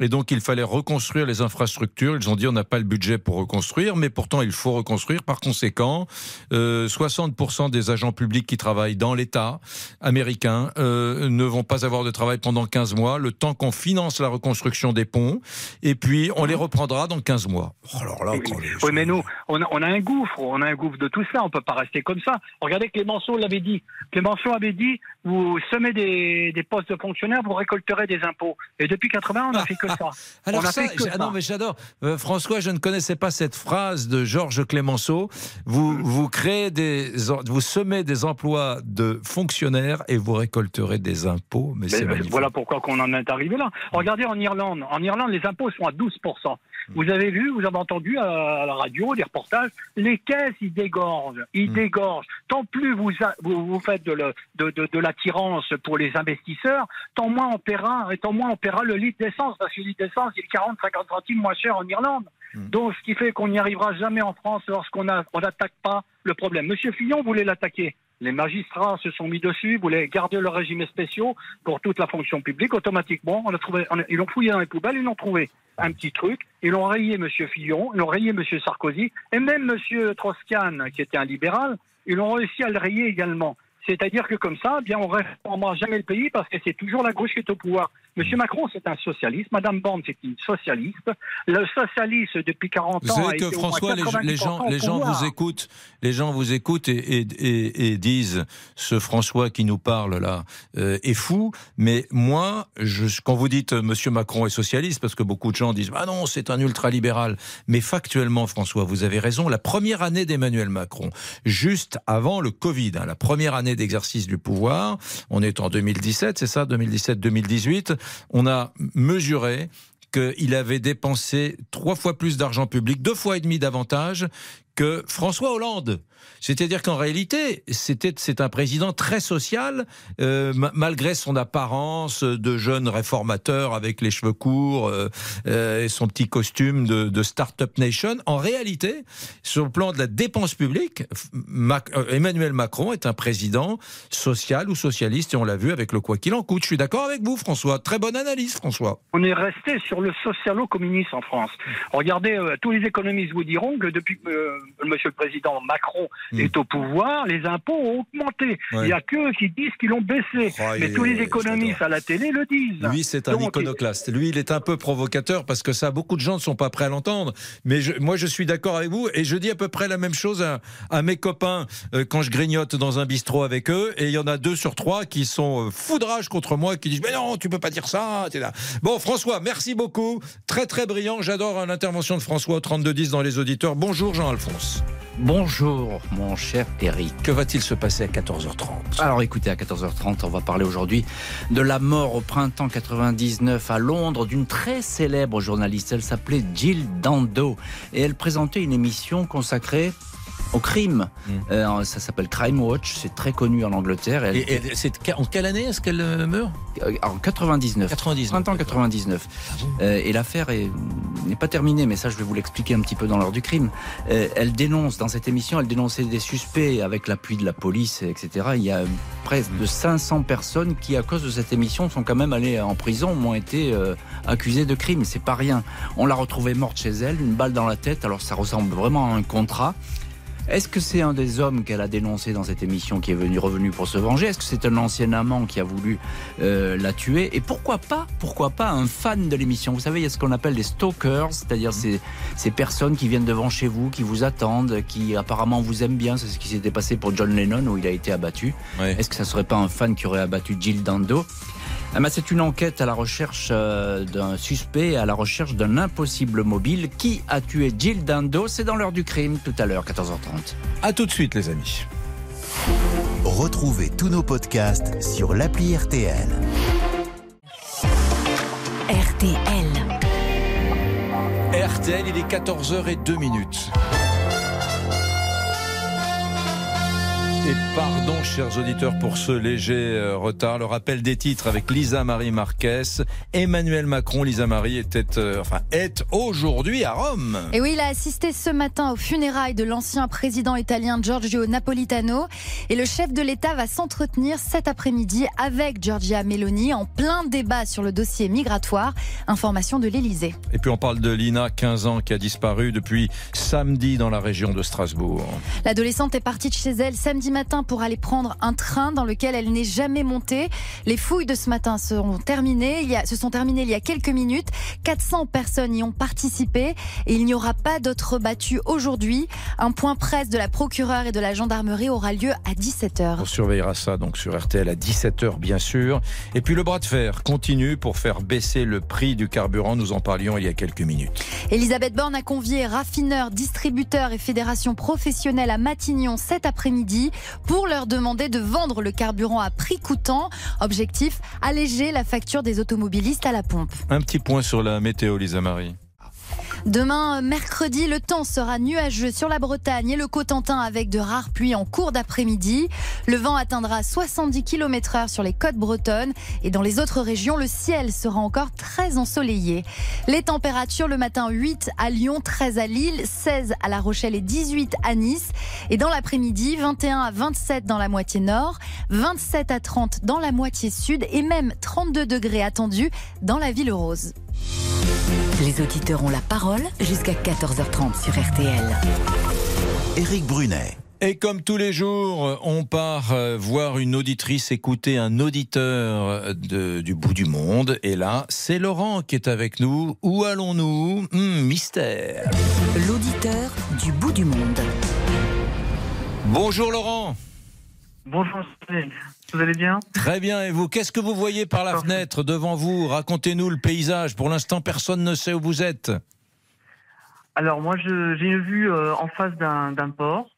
S3: Et donc, il fallait reconstruire les infrastructures. Ils ont dit on n'a pas le budget pour reconstruire, mais pourtant, il faut reconstruire. Par conséquent, euh, 60% des agents publics qui travaillent dans l'État américain euh, ne vont pas avoir de travail pendant 15 mois, le temps qu'on finance la reconstruction des ponts. Et puis, puis on les reprendra dans 15 mois. Oh, alors là, attendez,
S18: Oui, mais nous, on a, on a un gouffre, on a un gouffre de tout ça, on peut pas rester comme ça. Regardez, Clémenceau l'avait dit. Clémenceau avait dit, vous semez des, des postes de fonctionnaires, vous récolterez des impôts. Et depuis 80, on n'a fait que ça.
S3: Alors
S18: on a
S3: ça,
S18: fait que
S3: ah non, mais j'adore. Euh, François, je ne connaissais pas cette phrase de Georges Clémenceau. Vous, vous créez des, vous semez des emplois de fonctionnaires et vous récolterez des impôts. Mais
S18: Mais
S3: c'est magnifique.
S18: voilà pourquoi qu'on en est arrivé là. Regardez en Irlande. En Irlande, les impôts sont à 12%. Vous avez vu, vous avez entendu à, à la radio des reportages, les caisses, ils dégorgent. Ils
S3: Hmm.
S18: dégorgent. Tant plus vous, a- vous, vous faites de, le- de, de, de l'attirance pour les investisseurs, tant moins on paiera, et tant moins on paiera le litre d'essence. Parce que le litre d'essence, il est 40, 50 centimes moins cher en Irlande. Donc, ce qui fait qu'on n'y arrivera jamais en France lorsqu'on on n'attaque pas le problème. Monsieur Fillon voulait l'attaquer? Les magistrats se sont mis dessus, voulaient garder leurs régimes spéciaux pour toute la fonction publique. Automatiquement, on a trouvé, on a- ils l'ont fouillé dans les poubelles, ils l'ont trouvé un petit truc. Ils l'ont rayé Monsieur Fillon, ils l'ont rayé Monsieur Sarkozy, et même Monsieur Troscan, qui était un libéral, ils ont réussi à le rayer également. C'est-à-dire que comme ça, eh bien, on ne réformera jamais le pays parce que c'est toujours la gauche qui est au pouvoir. Monsieur Macron, c'est un socialiste. Madame Borne, c'est une socialiste. Le socialiste, depuis 40
S3: Vous
S18: ans, a
S3: savez que François, les,
S18: 90%
S3: les gens, les gens vous écoutent, les gens vous écoutent et, et- et- et disent ce François qui nous parle là euh, est fou. Mais moi, je, quand vous dites euh, Monsieur Macron est socialiste, parce que beaucoup de gens disent ah non c'est un ultralibéral. Mais factuellement, François, vous avez raison. La première année d'Emmanuel Macron, juste avant le Covid, hein, la première année d'exercice du pouvoir, on est en 2017, c'est ça, 2017-2018, on a mesuré qu'il avait dépensé trois fois plus d'argent public, deux fois et demi davantage que François Hollande. C'est-à-dire qu'en réalité, c'est un président très social, euh, ma- malgré son apparence de jeune réformateur avec les cheveux courts euh, euh, et son petit costume de, Startup Nation. En réalité, sur le plan de la dépense publique, Emmanuel Macron est un président social ou socialiste, et on l'a vu avec le quoi qu'il en coûte. Je suis d'accord avec vous, François. Très bonne analyse, François.
S18: On est resté sur le socialo-communiste en France. Regardez, tous les économistes vous diront que depuis que Monsieur le Président Macron est au pouvoir, les impôts ont augmenté.
S3: Ouais.
S18: Il y a qu'eux qui disent qu'ils l'ont baissé.
S3: Oh,
S18: Mais tous les économistes à la télé le disent.
S3: Lui, c'est un
S18: Donc,
S3: iconoclaste. Lui, il est un peu provocateur parce que ça, beaucoup de gens ne sont pas prêts à l'entendre. Mais je- moi, je suis d'accord avec vous et je dis à peu près la même chose à, à mes copains euh, quand je grignote dans un bistrot avec eux. Et il y en a deux sur trois qui sont euh, foudrage contre moi, qui disent Mais non, tu peux pas dire ça. là. Bon, François, merci beaucoup. Très, très brillant. J'adore l'intervention de François au 3210 dans les auditeurs. Bonjour, Jean-Alphonse.
S19: Bonjour, mon cher Eric.
S3: Que va-t-il se passer à 14h30
S19: Alors écoutez, à 14h30, on va parler aujourd'hui de la mort au printemps 99 à Londres d'une très célèbre journaliste. Elle s'appelait Jill Dando et elle présentait une émission consacrée au crime. Euh, ça s'appelle Crime Watch, c'est très connu en Angleterre. Elle-
S3: Et, et c'est en quelle année est-ce qu'elle euh, meurt
S19: Euh, En 99.
S3: 99.
S19: Printemps 99. Euh, et l'affaire est- n'est pas terminée, mais ça je vais vous l'expliquer un petit peu dans l'heure du crime. Euh, elle dénonce, dans cette émission, elle dénonçait des suspects avec l'appui de la police, etc. Il y a près de 500 personnes qui, à cause de cette émission, sont quand même allées en prison, ont été accusées de crime. C'est pas rien. On l'a retrouvée morte chez elle, une balle dans la tête, alors ça ressemble vraiment à un contrat. Est-ce que c'est un des hommes qu'elle a dénoncé dans cette émission qui est venu revenu pour se venger? Est-ce que c'est un ancien amant qui a voulu euh, la tuer? Et pourquoi pas Pourquoi pas un fan de l'émission? Vous savez, il y a ce qu'on appelle les stalkers, c'est-à-dire ces, ces personnes qui viennent devant chez vous, qui vous attendent, qui apparemment vous aiment bien. C'est ce qui s'était passé pour John Lennon où il a été abattu. Est-ce que ça serait pas un fan qui aurait abattu Jill Dando? C'est une enquête à la recherche euh, d'un suspect, à la recherche d'un impossible mobile. Qui a tué Jill Dando C'est dans l'heure du crime, tout à l'heure, 14h30.
S3: À tout de suite, les amis.
S1: Retrouvez tous nos podcasts sur l'appli RTL.
S2: RTL.
S3: RTL, il est 14h02 minutes. Et pardon, chers auditeurs, pour ce léger euh, retard. Le rappel des titres avec Lisa Marie Marquez. Emmanuel Macron, Lisa Marie était, euh, enfin, est aujourd'hui à Rome.
S7: Et oui, il a assisté ce matin aux funérailles de l'ancien président italien Giorgio Napolitano. Et le chef de l'État va s'entretenir cet après-midi avec Giorgia Meloni en plein débat sur le dossier migratoire. Information de l'Élysée.
S3: Et puis on parle de Lina, 15 ans, qui a disparu depuis samedi dans la région de Strasbourg.
S7: L'adolescente est partie de chez elle samedi matin pour aller prendre un train dans lequel elle n'est jamais montée. Les fouilles de ce matin seront terminées. Il y a, se sont terminées il y a quelques minutes. 400 personnes y ont participé et il n'y aura pas d'autres battus aujourd'hui. Un point presse de la procureure et de la gendarmerie aura lieu à 17h.
S3: On surveillera ça donc sur RTL à 17h bien sûr. Et puis le bras de fer continue pour faire baisser le prix du carburant. Nous en parlions il y a quelques minutes.
S7: Elisabeth Borne a convié raffineurs, distributeurs et fédérations professionnelles à Matignon cet après-midi pour leur demander de vendre le carburant à prix coûtant. Objectif, alléger la facture des automobilistes à la pompe.
S3: Un petit point sur la météo, Lisa Marie.
S7: Demain, mercredi, le temps sera nuageux sur la Bretagne et le Cotentin avec de rares pluies en cours d'après-midi. Le vent atteindra 70 km heure sur les côtes bretonnes et dans les autres régions, le ciel sera encore très ensoleillé. Les températures le matin 8 à Lyon, 13 à Lille, 16 à La Rochelle et 18 à Nice. Et dans l'après-midi, 21 à 27 dans la moitié nord, 27 à 30 dans la moitié sud et même 32 degrés attendus dans la ville rose.
S2: Les auditeurs ont la parole jusqu'à 14h30 sur RTL.
S1: Éric Brunet.
S3: Et comme tous les jours, on part euh, voir une auditrice, écouter un auditeur de- du bout du monde. Et là, c'est Laurent qui est avec nous. Où allons-nous? Hmm, Mystère.
S2: L'auditeur du bout du monde.
S3: Bonjour Laurent.
S20: Bonjour, vous allez bien
S3: Très bien. Et vous, qu'est-ce que vous voyez par la fenêtre devant vous Racontez-nous le paysage. Pour l'instant, personne ne sait où vous êtes.
S20: Alors moi, j'ai une vue euh, en face d'un port,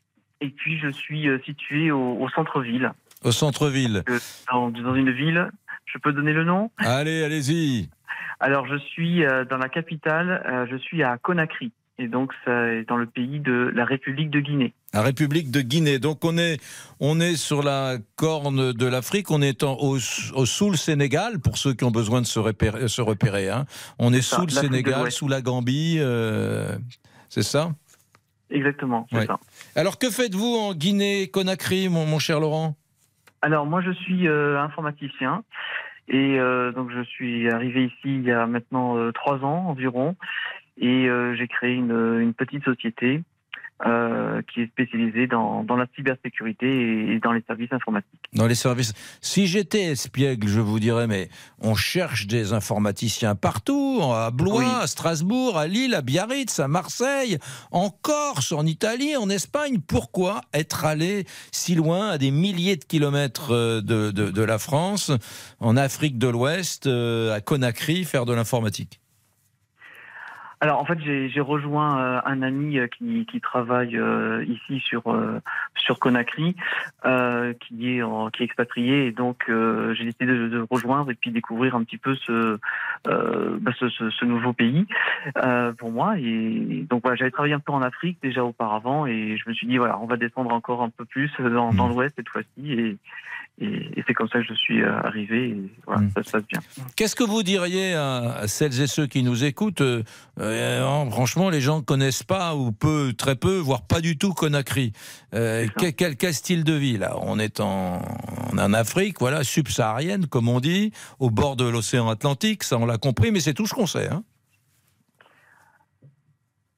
S20: et puis je suis euh, situé au, centre-ville.
S3: Au centre-ville.
S20: Euh, Dans, dans une ville, je peux donner le nom?
S3: Allez, allez-y.
S20: Alors je suis euh, dans la capitale, je suis à Conakry, et donc c'est dans le pays de la République de Guinée.
S3: La République de Guinée. Donc on est, on est sur la corne de l'Afrique, on est en- au, au- sous le Sénégal, pour ceux qui ont besoin de se repérer. Se repérer hein. On est
S20: ça,
S3: sous le Sénégal, sous la Gambie, euh, c'est ça?
S20: Exactement, c'est
S3: Ouais.
S20: ça.
S3: Alors que faites-vous en Guinée-Conakry, mon, mon cher Laurent?
S20: Alors moi je suis euh, informaticien et euh, donc je suis arrivé ici il y a maintenant trois ans environ et euh, j'ai créé une, une petite société euh, qui est spécialisée dans, dans la cybersécurité et, dans les services informatiques.
S3: Dans les services. Si j'étais espiègle, je vous dirais, mais on cherche des informaticiens partout, à Blois, à Strasbourg, à Lille, à Biarritz, à Marseille, en Corse, en Italie, en Espagne. Pourquoi être allé si loin, à des milliers de kilomètres euh, de, de- de la France, en Afrique de l'Ouest, euh, à Conakry, faire de l'informatique?
S20: Alors en fait j'ai rejoint euh, un ami euh, qui, qui travaille euh, ici sur euh, sur Conakry, qui est en- qui est expatrié. Et donc j'ai décidé de, de rejoindre et puis découvrir un petit peu ce bah, ce, ce- ce nouveau pays pour moi. Et donc voilà j'avais travaillé un peu en Afrique déjà auparavant et je me suis dit voilà on va descendre encore un peu plus dans, dans l'Ouest cette fois-ci. Et et, et c'est comme ça que je suis arrivé. Et voilà ça se passe bien.
S3: Qu'est-ce que vous diriez à, à celles et ceux qui nous écoutent euh, hein, Franchement, les gens ne connaissent pas ou peu, très peu, voire pas du tout Conakry. Euh, quel, quel- quel style de vie là? On est en, en Afrique, voilà, subsaharienne, comme on dit, au bord de l'océan Atlantique. Ça, on l'a compris, mais c'est tout ce qu'on sait. hein.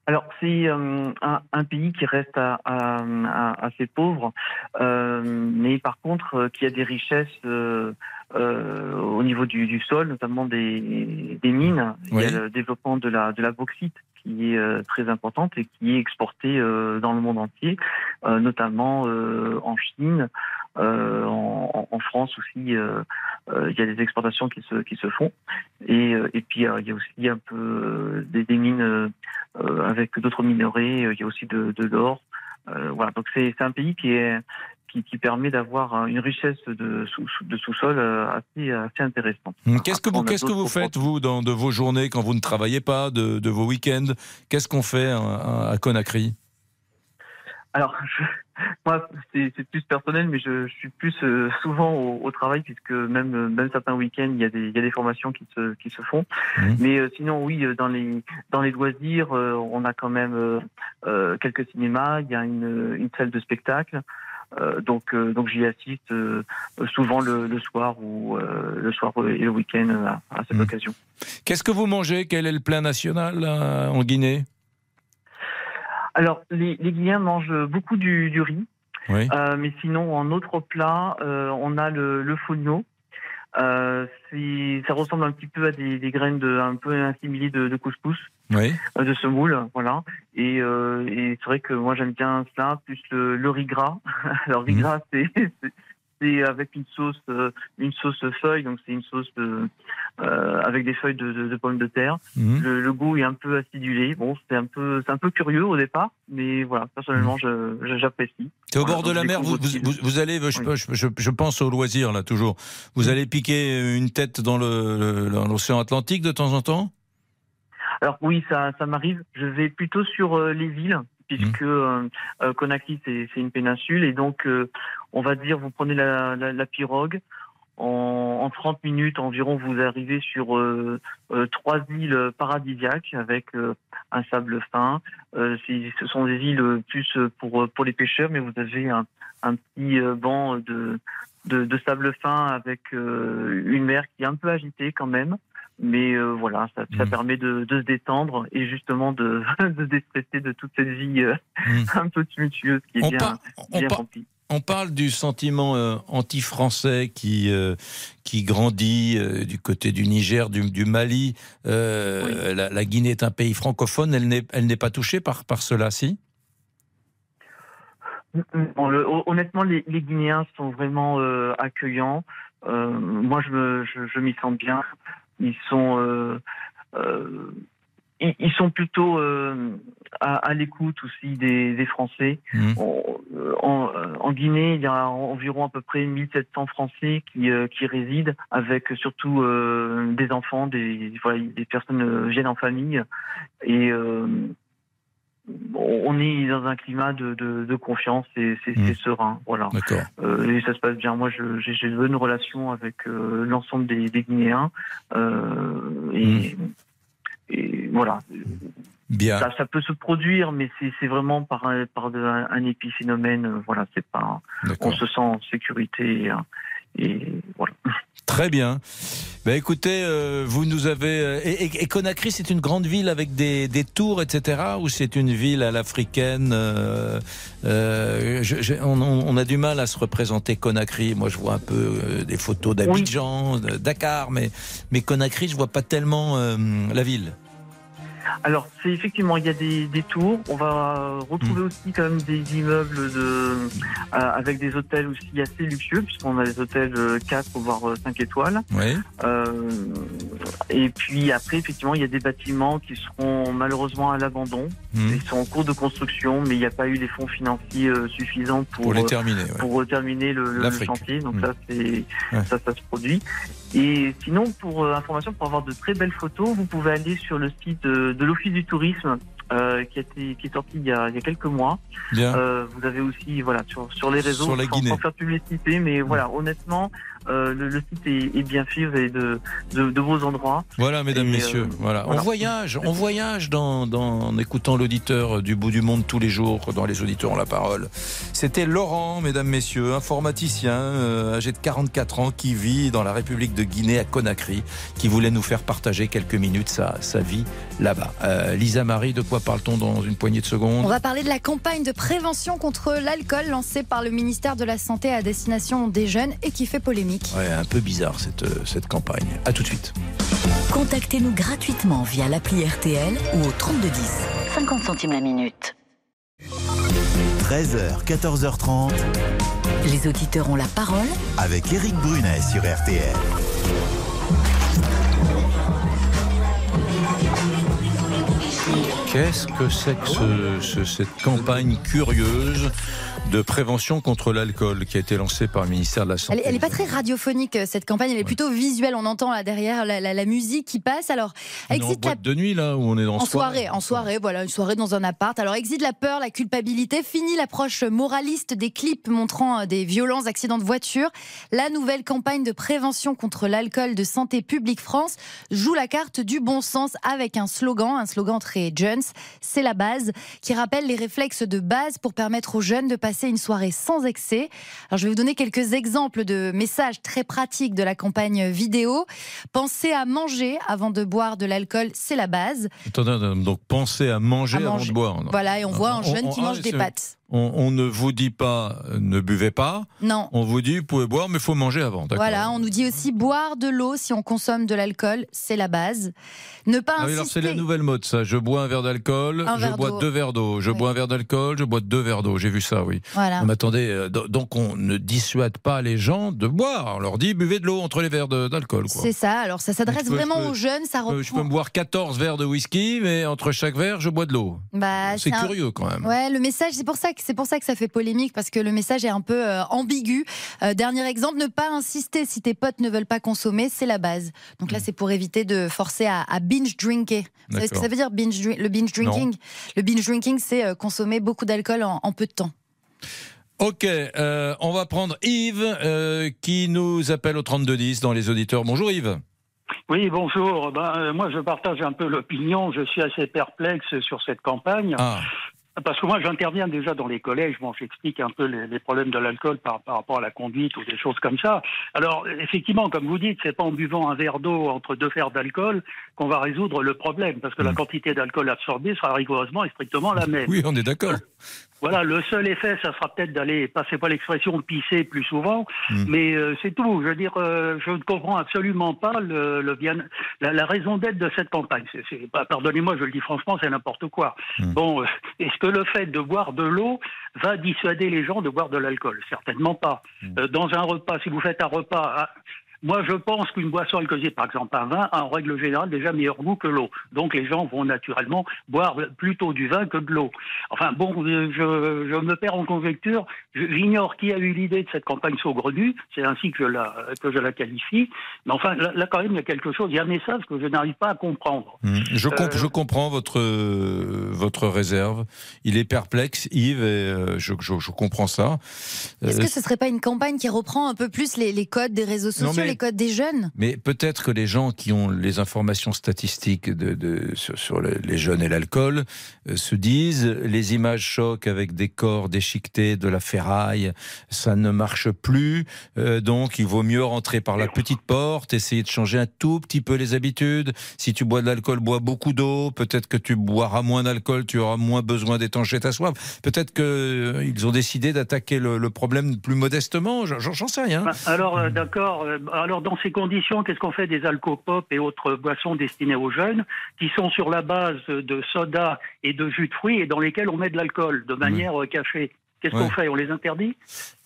S20: Alors c'est euh, un, un pays qui reste à- à- à- assez pauvre, euh, mais par contre euh, qui a des richesses euh, euh, au niveau du, du sol, notamment des, des mines. Il y a le développement de la de la bauxite qui est euh, très importante et qui est exportée euh, dans le monde entier, euh, notamment en Chine, en, France aussi. il y a des exportations qui se qui se font et, et puis il y a aussi un peu des, mines avec d'autres minerais. Il y a aussi de l'or. Euh, voilà, donc c'est un pays qui est qui, qui permet d'avoir euh, une richesse de sous de sous-sol euh, assez assez intéressante.
S3: Hum, Qu'est-ce que vous, qu'est-ce que vous faites vous dans de vos journées quand vous ne travaillez pas, de, de vos week-ends? Qu'est-ce qu'on fait à, à Conakry?
S20: Alors, je- moi, c'est plus personnel, mais je, je suis plus euh, souvent au, au travail puisque même euh, même certains week-ends, il y a des il y a des formations qui se qui se font. Mais euh, sinon, oui, dans les dans les loisirs, euh, on a quand même euh, euh, quelques cinémas. Il y a une une salle de spectacle. Euh, donc euh, donc j'y assiste euh, souvent le, le soir ou euh, le soir et le week-end à, à cette occasion.
S3: Qu'est-ce que vous mangez? Quel est le plat national euh, en Guinée?
S20: Alors, les, les Guinéens mangent beaucoup du, du riz. Euh, mais sinon, en autre plat, euh, on a le, le fogno. Euh, ça ressemble un petit peu à des, des graines de, un peu assimilées de, de couscous,
S3: Oui.
S20: euh, de semoule, voilà. Et, euh, et c'est vrai que moi j'aime bien cela, plus le, le riz gras. Alors riz gras, c'est c'est- avec une sauce, euh, une sauce feuille, donc c'est une sauce de, euh, avec des feuilles de, de- de pommes de terre.
S3: Mhm.
S20: Le, le goût est un peu acidulé. Bon, c'est un peu, c'est un peu curieux au départ, mais voilà, personnellement, je- je- j'apprécie.
S3: C'est au bord de la mer, vous,
S20: découvre
S3: vous,
S20: aussi
S3: vous- vous allez, je, je, je- je pense au loisir là toujours, vous allez piquer une tête dans l'océan Atlantique de temps en temps?
S20: Alors oui, ça, ça m'arrive. Je vais plutôt sur euh, les îles, puisque euh, euh, Conakry c'est une péninsule et donc euh, on va dire vous prenez la, la, la pirogue. En, en 30 minutes environ, vous arrivez sur euh, euh, trois îles paradisiaques avec euh, un sable fin. Euh, ce sont des îles plus pour pour les pêcheurs, mais vous avez un, un petit banc de, de de sable fin avec euh, une mer qui est un peu agitée quand même. Mais euh, voilà, ça, ça permet de, de se détendre et justement de, de se déstresser de toute cette vie euh, un peu tumultueuse qui est
S3: On
S20: bien,
S3: par- on par-
S20: remplie.
S3: On parle du sentiment euh, anti-français qui qui grandit du côté du Niger, du, du Mali. La, la Guinée est un pays francophone. Elle n'est pas touchée par par cela, si?
S20: Bon, le- hon- honnêtement, les, les Guinéens sont vraiment accueillants. Moi, je, me- je, je m'y sens bien. Ils sont, euh, euh, ils, sont plutôt euh, à, à l'écoute aussi des, des Français. Euh, en, en Guinée, il y a environ à peu près 1700 Français qui, euh, qui résident, avec surtout euh, des enfants, des, voilà, des personnes viennent en famille. Et euh, on est dans un climat de, de, de confiance et c'est c'est serein. Voilà.
S3: D'accord.
S20: Euh, et ça se passe bien. Moi, j'ai de bonnes relations avec euh, l'ensemble des, des Guinéens. Euh, et, et voilà.
S3: Bien.
S20: Ça, ça peut se produire, mais c'est vraiment par, un, par épiphénomène. euh, Voilà, c'est pas. On se sent en sécurité et, et voilà.
S3: Très bien. Ben écoutez, euh, vous nous avez. euh, et, et- et Conakry, c'est une grande ville avec des, des tours, etc. Ou c'est une ville à l'africaine euh, euh, je- je- on, on- on a du mal à se représenter Conakry. Moi, je vois un peu euh, des photos d'Abidjan, de Dakar, mais mais Conakry, je vois pas tellement euh, la ville.
S20: Alors, c'est effectivement, il y a des, des tours. On va retrouver
S3: Hmm.
S20: aussi quand même des immeubles de, euh, avec des hôtels aussi assez luxueux, puisqu'on a des hôtels euh, 4 voire 5 étoiles.
S3: Oui.
S20: Euh, et puis après, effectivement, il y a des bâtiments qui seront malheureusement à l'abandon.
S3: Hmm.
S20: Ils sont en cours de construction, mais il n'y a pas eu les fonds financiers euh, suffisants pour,
S3: Pour les
S20: euh,
S3: terminer, ouais.
S20: pour euh, terminer le, chantier. Donc
S3: Hmm.
S20: ça,
S3: Ouais.
S20: ça, ça se produit. Et sinon, pour euh, information, pour avoir de très belles photos, vous pouvez aller sur le site de, de l'Office du tourisme. euh, qui, a été, qui est sorti il y a, il y a quelques mois.
S3: Bien.
S20: Euh, vous avez aussi voilà sur, sur les réseaux
S3: Sur la
S20: sans,
S3: Guinée.
S20: sans faire publicité, mais voilà honnêtement euh, le, le site est, est bien fait, vous avez de, de, de beaux endroits.
S3: Voilà, mesdames,
S20: Et,
S3: messieurs.
S20: euh,
S3: voilà.
S20: voilà.
S3: On voyage, on voyage dans, dans- en écoutant l'auditeur du bout du monde tous les jours, dans les auditeurs ont la parole. C'était Laurent, mesdames, messieurs, informaticien euh, âgé de 44 ans qui vit dans la République de Guinée à Conakry, qui voulait nous faire partager quelques minutes sa, sa vie là-bas. Euh, Lisa Marie, de quoi parle-t-on dans une poignée de secondes?
S7: On va parler de la campagne de prévention contre l'alcool lancée par le ministère de la Santé à destination des jeunes et qui fait polémique.
S3: Ouais, un peu bizarre cette, euh, cette campagne. À tout de suite.
S2: Contactez-nous gratuitement via l'appli RTL ou au 3210. 50 centimes la minute.
S1: 13h, 14h30.
S2: Les auditeurs ont la parole
S1: Avec Eric Brunet sur RTL.
S3: Qu'est-ce que c'est que ce- ce- cette campagne curieuse? De prévention contre l'alcool qui a été lancée par le ministère de la Santé
S7: elle est pas très radiophonique cette campagne, elle est plutôt visuelle. On entend là derrière la, la- la musique qui passe. Alors,
S3: On
S7: existe la
S3: de nuit là où on est dans
S7: En soirée, en soirée, voilà, une soirée dans un appart. Alors, exit la peur, la culpabilité, fini l'approche moraliste des clips montrant euh, des violents accidents de voiture. La nouvelle campagne de prévention contre l'alcool de Santé publique France joue la carte du bon sens avec un slogan, un slogan très Jones, c'est la base, qui rappelle les réflexes de base pour permettre aux jeunes de passer une soirée sans excès. Alors, je vais vous donner quelques exemples de messages très pratiques de la campagne vidéo. Pensez à manger avant de boire de l'alcool, c'est la base.
S3: Donc pensez à manger,
S7: À
S3: avant de boire.
S7: Voilà, et on voit un jeune
S3: on-
S7: qui
S3: ah,
S7: mange des
S3: c'est-
S7: pâtes.
S3: On, on ne vous dit pas euh, ne buvez pas.
S7: Non.
S3: On vous dit vous pouvez boire, mais il faut manger avant.
S7: Voilà, on nous dit aussi boire de l'eau si on consomme de l'alcool, c'est la base. Ne pas
S3: Ah oui, alors c'est
S7: insister.
S3: la nouvelle mode, ça. Je bois un verre d'alcool, je
S7: verre
S3: bois deux verres d'eau. Je bois un verre d'alcool, je bois deux verres d'eau. J'ai vu ça, oui.
S7: Voilà.
S3: Mais attendez, euh, do- donc on ne dissuade pas les gens de boire. On leur dit buvez de l'eau entre les verres d'alcool.
S7: C'est ça, alors ça s'adresse vraiment
S3: peux-
S7: aux jeunes, ça reprend.
S3: Je peux me boire 14 verres de whisky, mais entre chaque verre, je bois de l'eau.
S7: Bah,
S3: c'est
S7: un-
S3: curieux quand même.
S7: Ouais, le message, c'est pour ça que c'est pour ça que ça fait polémique parce que le message est un peu euh, ambigu. Euh, dernier exemple, ne pas insister si tes potes ne veulent pas consommer, c'est la base. Donc là, c'est pour éviter de forcer à, à binge drinker. Vous savez ce que ça veut dire binge le binge drinking? Le binge drinking, c'est euh, consommer beaucoup d'alcool en, en peu de temps.
S3: Ok, euh, on va prendre Yves euh, qui nous appelle au 3210 dans les auditeurs. Bonjour Yves.
S21: Oui, bonjour. Ben, euh, moi, je partage un peu l'opinion. Je suis assez perplexe sur cette campagne.
S3: Ah.
S21: Parce que moi, j'interviens déjà dans les collèges. Bon, j'explique un peu les, les problèmes de l'alcool par, par rapport à la conduite ou des choses comme ça. Alors, effectivement, comme vous dites, c'est pas en buvant un verre d'eau entre deux verres d'alcool qu'on va résoudre le problème, parce que la quantité d'alcool absorbée sera rigoureusement et strictement la même.
S3: Oui, on est d'accord.
S21: Voilà, le seul effet, ça sera peut-être d'aller, passez pas l'expression, pisser plus souvent, mais euh, c'est tout. Je veux dire, euh, je ne comprends absolument pas le, le bien, la, la raison d'être de cette campagne. Bah, pardonnez-moi, je le dis franchement, c'est n'importe quoi. Bon, euh, est-ce que le fait de boire de l'eau va dissuader les gens de boire de l'alcool? Certainement pas. Euh, dans un repas, si vous faites un repas. Moi, je pense qu'une boisson alcoolisée, par exemple un vin, a en règle générale déjà meilleur goût que l'eau. Donc les gens vont naturellement boire plutôt du vin que de l'eau. Enfin bon, euh, je, je me perds en conjecture. Je- J'ignore qui a eu l'idée de cette campagne saugrenue. C'est ainsi que je la que je la qualifie. Mais enfin, là, là, quand même, il y a quelque chose. Il y a un message que je n'arrive pas à comprendre.
S3: Je, comp-
S21: Euh,
S3: je comprends votre, euh, votre réserve. Il est perplexe, Yves, et euh, je, je- je comprends ça.
S7: Est-ce
S3: Euh,
S7: que ce serait pas une campagne qui reprend un peu plus les, les codes des réseaux
S3: Non,
S7: sociaux,
S3: mais-
S7: les codes des jeunes
S3: Mais peut-être que les gens qui ont les informations statistiques de, de- sur, sur le- les jeunes et l'alcool euh, se disent les images choquent avec des corps déchiquetés, de la ferraille, ça ne marche plus. euh, donc il vaut mieux rentrer par la petite porte, essayer de changer un tout petit peu les habitudes. Si tu bois de l'alcool, bois beaucoup d'eau. Peut-être que tu boiras moins d'alcool, tu auras moins besoin d'étancher ta soif. Peut-être qu'ils ont décidé d'attaquer le, le problème plus modestement. J'en sais rien.
S21: Ben, Alors, euh, d'accord. Alors, dans ces conditions, qu'est-ce qu'on fait des alcopop et autres boissons destinées aux jeunes qui sont sur la base de soda et de jus de fruits et dans lesquels on met de l'alcool de manière euh, cachée? Qu'est-ce
S3: Ouais.
S21: qu'on fait On les interdit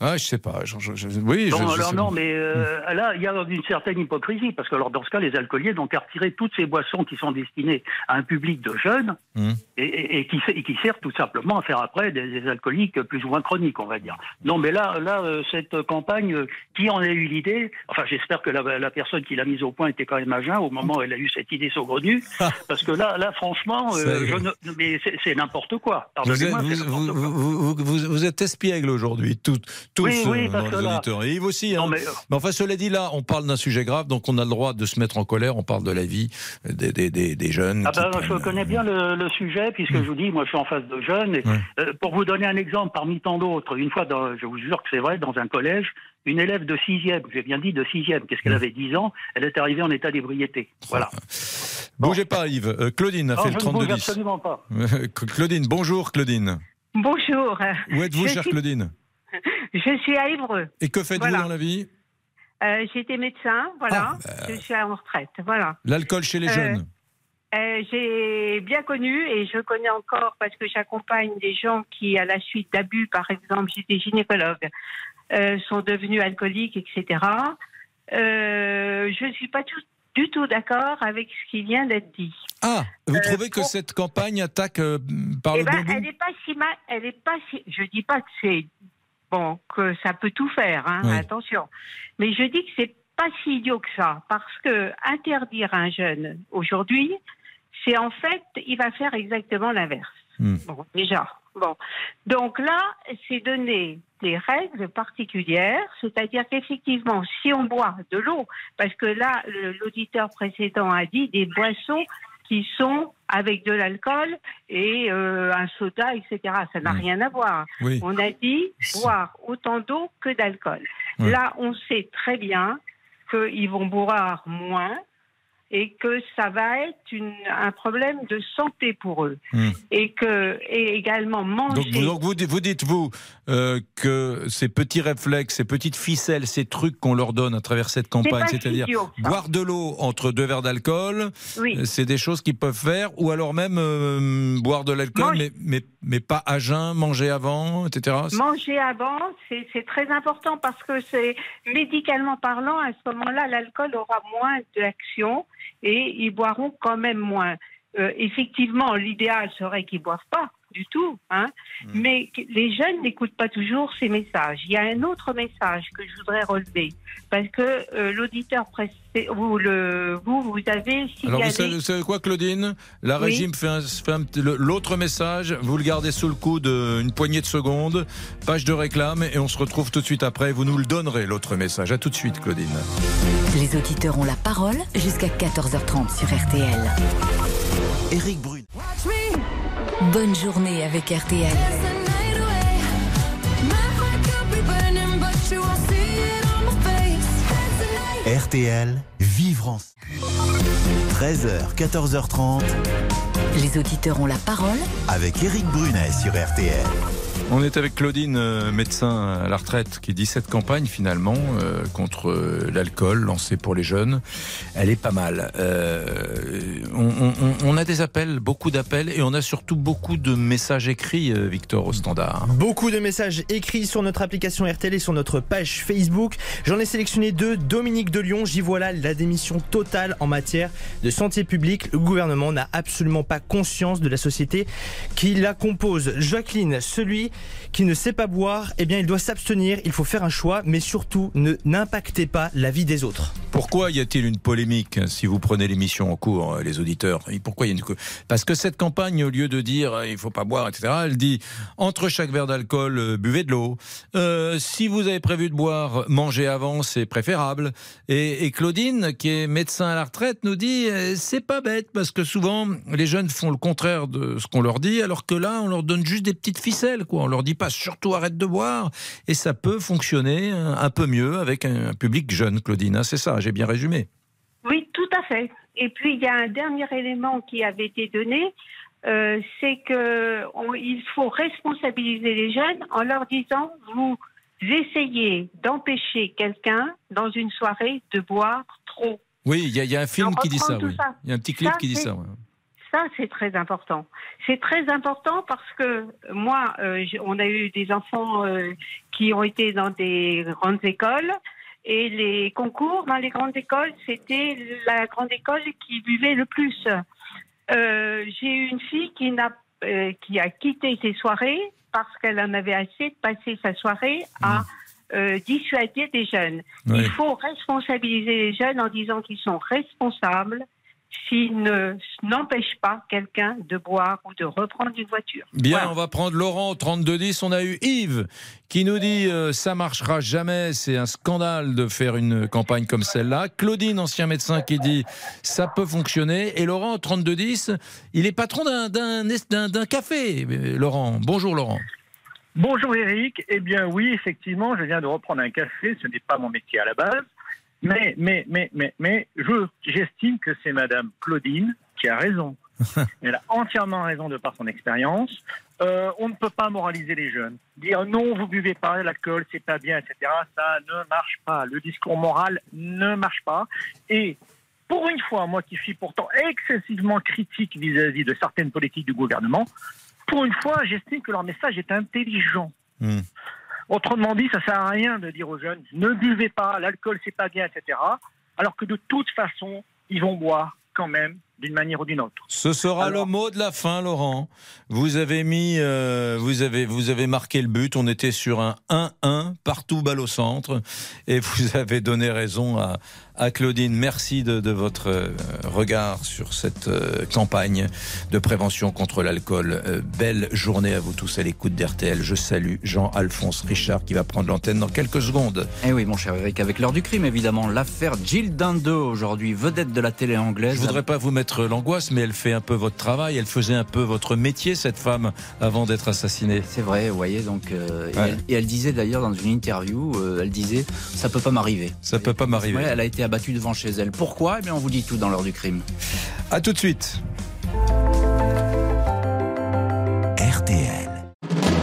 S3: Ah, je sais pas. je- je- je- oui,
S21: Non, alors non, mais euh, là, il y a une certaine hypocrisie, parce que alors, dans ce cas, les alcooliers n'ont qu'à retirer toutes ces boissons qui sont destinées à un public de jeunes
S3: Hum.
S21: et, et- et qui, et qui servent tout simplement à faire après des, des alcooliques plus ou moins chroniques, on va dire. Non, mais là, là euh, cette campagne, euh, qui en a eu l'idée Enfin, j'espère que la, la personne qui l'a mise au point était quand même à jeun au moment où elle a eu cette idée saugrenue, parce que là, là franchement, euh, je ne- mais c'est- n'importe quoi. Pardonnez-moi,
S3: vous, vous- vous- êtes espiègle aujourd'hui, tout- tous
S21: Oui, oui,
S3: euh, dans les
S21: là-
S3: auditeurs. Et Yves aussi. hein.
S21: mais,
S3: mais,
S21: euh,
S3: enfin, cela dit, là, on parle d'un sujet grave, donc on a le droit de se mettre en colère. On parle de la vie des, des, des, des jeunes.
S21: Ah ben,
S3: prennent-
S21: je connais bien le, le sujet puisque je vous dis, moi je suis en face de jeunes. Et, euh, pour vous donner un exemple parmi tant d'autres, une fois, dans, je vous jure que c'est vrai, dans un collège, une élève de sixième, j'ai bien dit de sixième, qu'est-ce qu'elle avait 10 ans, elle est arrivée en état d'ébriété. Voilà.
S3: Bougez pas, Yves. Euh, Claudine a
S21: Non,
S3: fait
S21: je
S3: le
S21: ne bouge
S3: 32-10.
S21: absolument pas.
S3: Claudine, bonjour Claudine.
S22: Bonjour.
S3: Où êtes-vous, chère
S22: suis-
S3: Claudine
S22: Je suis à Évreux.
S3: Et que faites-vous
S22: Voilà.
S3: dans la vie
S22: Euh, J'étais médecin, voilà.
S3: Ah,
S22: Je suis en retraite, voilà.
S3: L'alcool chez les
S22: Euh,
S3: jeunes
S22: Euh, J'ai bien connu et je connais encore parce que j'accompagne des gens qui, à la suite d'abus, par exemple, j'étais gynécologue, sont devenus alcooliques, etc. Je ne suis pas tout- du tout d'accord avec ce qui vient d'être dit.
S3: Ah, vous
S22: Euh,
S3: trouvez que
S22: pour-
S3: cette campagne attaque euh, par
S22: Eh
S3: le
S22: ben,
S3: bon bout
S22: elle n'est pas si mal. Elle est pas si. Je dis pas que c'est bon que ça peut tout faire. Hein,
S3: Oui.
S22: Attention. Mais je dis que c'est pas si idiot que ça parce que interdire un jeune aujourd'hui, c'est en fait, il va faire exactement l'inverse.
S3: Hmm.
S22: Bon, déjà. Bon. Donc là, c'est donner des règles particulières, c'est-à-dire qu'effectivement, si on boit de l'eau, parce que là, l'auditeur précédent a dit des boissons qui sont avec de l'alcool et euh, un soda, etc. Ça n'a rien à voir.
S23: Oui.
S22: On a dit boire autant d'eau que d'alcool.
S23: Ouais.
S22: Là, on sait très bien qu'ils vont boire moins et que ça va être une, un problème de santé pour eux.
S3: Hmm.
S22: Et que et également manger.
S3: Donc vous, donc vous, vous dites, vous, euh, que ces petits réflexes, ces petites ficelles, ces trucs qu'on leur donne à travers cette campagne, c'est-à-dire boire de l'eau entre deux verres d'alcool,
S22: Oui.
S3: euh, c'est des choses qu'ils peuvent faire, ou alors même euh, boire de l'alcool, mais, mais, mais pas à jeun, manger avant, etc.
S22: Manger avant, c'est très important parce que c'est médicalement parlant, à ce moment-là, l'alcool aura moins d'action et ils boiront quand même moins. Euh, effectivement, l'idéal serait qu'ils boivent pas du tout, hein. mais que- les jeunes n'écoutent pas toujours ces messages. Il y a un autre message que je voudrais relever parce que euh, l'auditeur vous, le, vous, vous avez signalé.
S3: Alors vous savez, vous savez quoi, Claudine? La
S22: Oui.
S3: régime fait, un- fait un petit- le- l'autre message. Vous le gardez sous le coude une poignée de secondes. Page de réclame et on se retrouve tout de suite après. Vous nous le donnerez l'autre message. À tout de suite, Claudine.
S2: Les auditeurs ont la parole jusqu'à 14h30 sur RTL.
S1: Éric Brune.
S2: Bonne journée avec RTL.
S1: RTL, vivre en 13h, 14h30
S2: Les auditeurs ont la parole
S1: avec Éric Brunet sur RTL.
S3: On est avec Claudine, euh, médecin à la retraite, qui dit cette campagne finalement euh, contre euh, l'alcool lancée pour les jeunes, elle est pas mal. On, on- a des appels, beaucoup d'appels, et on a surtout beaucoup de messages écrits, Victor, au standard.
S12: Beaucoup de messages écrits sur notre application RTL et sur notre page Facebook. J'en ai sélectionné deux. Dominique de Lyon, j'y voilà la démission totale en matière de santé publique. Le gouvernement n'a absolument pas conscience de la société qui la compose. Jacqueline, celui qui ne sait pas boire, eh bien il doit s'abstenir, il faut faire un choix, mais surtout ne n'impactez pas la vie des autres.
S3: Pourquoi y a-t-il une polémique hein, si vous prenez l'émission en cours, euh, les auditeurs? Pourquoi y une Parce que cette campagne, au lieu de dire euh, il faut pas boire, etc., elle dit entre chaque verre d'alcool, euh, buvez de l'eau. Euh, si vous avez prévu de boire, mangez avant, c'est préférable. Et, Claudine, qui est médecin à la retraite, nous dit c'est pas bête parce que souvent les jeunes font le contraire de ce qu'on leur dit, alors que là on leur donne juste des petites ficelles, quoi. Leur dit pas surtout arrête de boire, et ça peut fonctionner un, un peu mieux avec un, public jeune, Claudine. hein, c'est ça, j'ai bien résumé.
S22: Oui, tout à fait. Et puis il y a un dernier élément qui avait été donné, euh, c'est que on- il faut responsabiliser les jeunes en leur disant vous essayez d'empêcher quelqu'un dans une soirée de boire trop.
S3: Oui, il y, a- il y a un film
S22: On
S3: qui dit ça, oui. Il y a un petit clip
S22: Ça,
S3: qui dit ça. ouais.
S22: Ça, c'est très important. C'est très important parce que moi, euh, on a eu des enfants euh, qui ont été dans des grandes écoles et les concours dans les grandes écoles, c'était la grande école qui buvait le plus. Euh, J'ai eu une fille qui, n'a, qui a quitté ses soirées parce qu'elle en avait assez de passer sa soirée à euh, dissuader des jeunes.
S3: Oui.
S22: Il faut responsabiliser les jeunes en disant qu'ils sont responsables s'ils ne n'empêchent pas quelqu'un de boire ou de reprendre une voiture.
S3: Bien,
S22: Voilà.
S3: on va prendre Laurent au 3210. On a eu Yves qui nous dit euh, ça marchera jamais, c'est un scandale de faire une campagne comme celle-là. Claudine, ancien médecin, qui dit ça peut fonctionner. Et Laurent au 3210, il est patron d'un- d'un d'un- d'un café. Laurent, bonjour Laurent.
S18: Bonjour Eric. Eh bien oui, effectivement, je viens de reprendre un café. Ce n'est pas mon métier à la base. Mais, mais, mais, mais, mais, je, j'estime que c'est Madame Claudine qui a raison. Elle a entièrement raison de par son expérience. Euh, on ne peut pas moraliser les jeunes. Dire non, vous buvez pas l'alcool, c'est pas bien, etc. Ça ne marche pas. Le discours moral ne marche pas. Et pour une fois, moi qui suis pourtant excessivement critique vis-à-vis de certaines politiques du gouvernement, pour une fois, j'estime que leur message est intelligent.
S3: Hmm.
S18: Autrement dit, ça sert à rien de dire aux jeunes ne buvez pas, l'alcool c'est pas bien, etc. Alors que de toute façon, ils vont boire quand même d'une manière ou d'une autre.
S3: Ce sera le mot de la fin, Laurent. Vous avez mis, euh, vous avez, vous avez marqué le but. On était sur un 1-1 partout balle au centre, et vous avez donné raison à, à Claudine. Merci de, de votre euh, regard sur cette euh, campagne de prévention contre l'alcool. Euh, belle journée à vous tous à l'écoute d'RTL. Je salue Jean-Alphonse Richard qui va prendre l'antenne dans quelques secondes.
S19: Eh oui, mon cher Eric, avec l'heure du crime, évidemment. L'affaire Jill Dando, aujourd'hui, vedette de la télé anglaise.
S3: Je voudrais pas vous mettre l'angoisse, mais elle fait un peu votre travail, elle faisait un peu votre métier, cette femme, avant d'être assassinée.
S19: C'est vrai, vous voyez, donc. euh, et, elle, et elle disait d'ailleurs dans une interview, euh, elle disait Ça peut pas m'arriver.
S3: Ça peut pas m'arriver.
S19: Elle a été abattue devant chez elle. Pourquoi? Eh bien, on vous dit tout dans l'heure du crime.
S3: À tout de suite.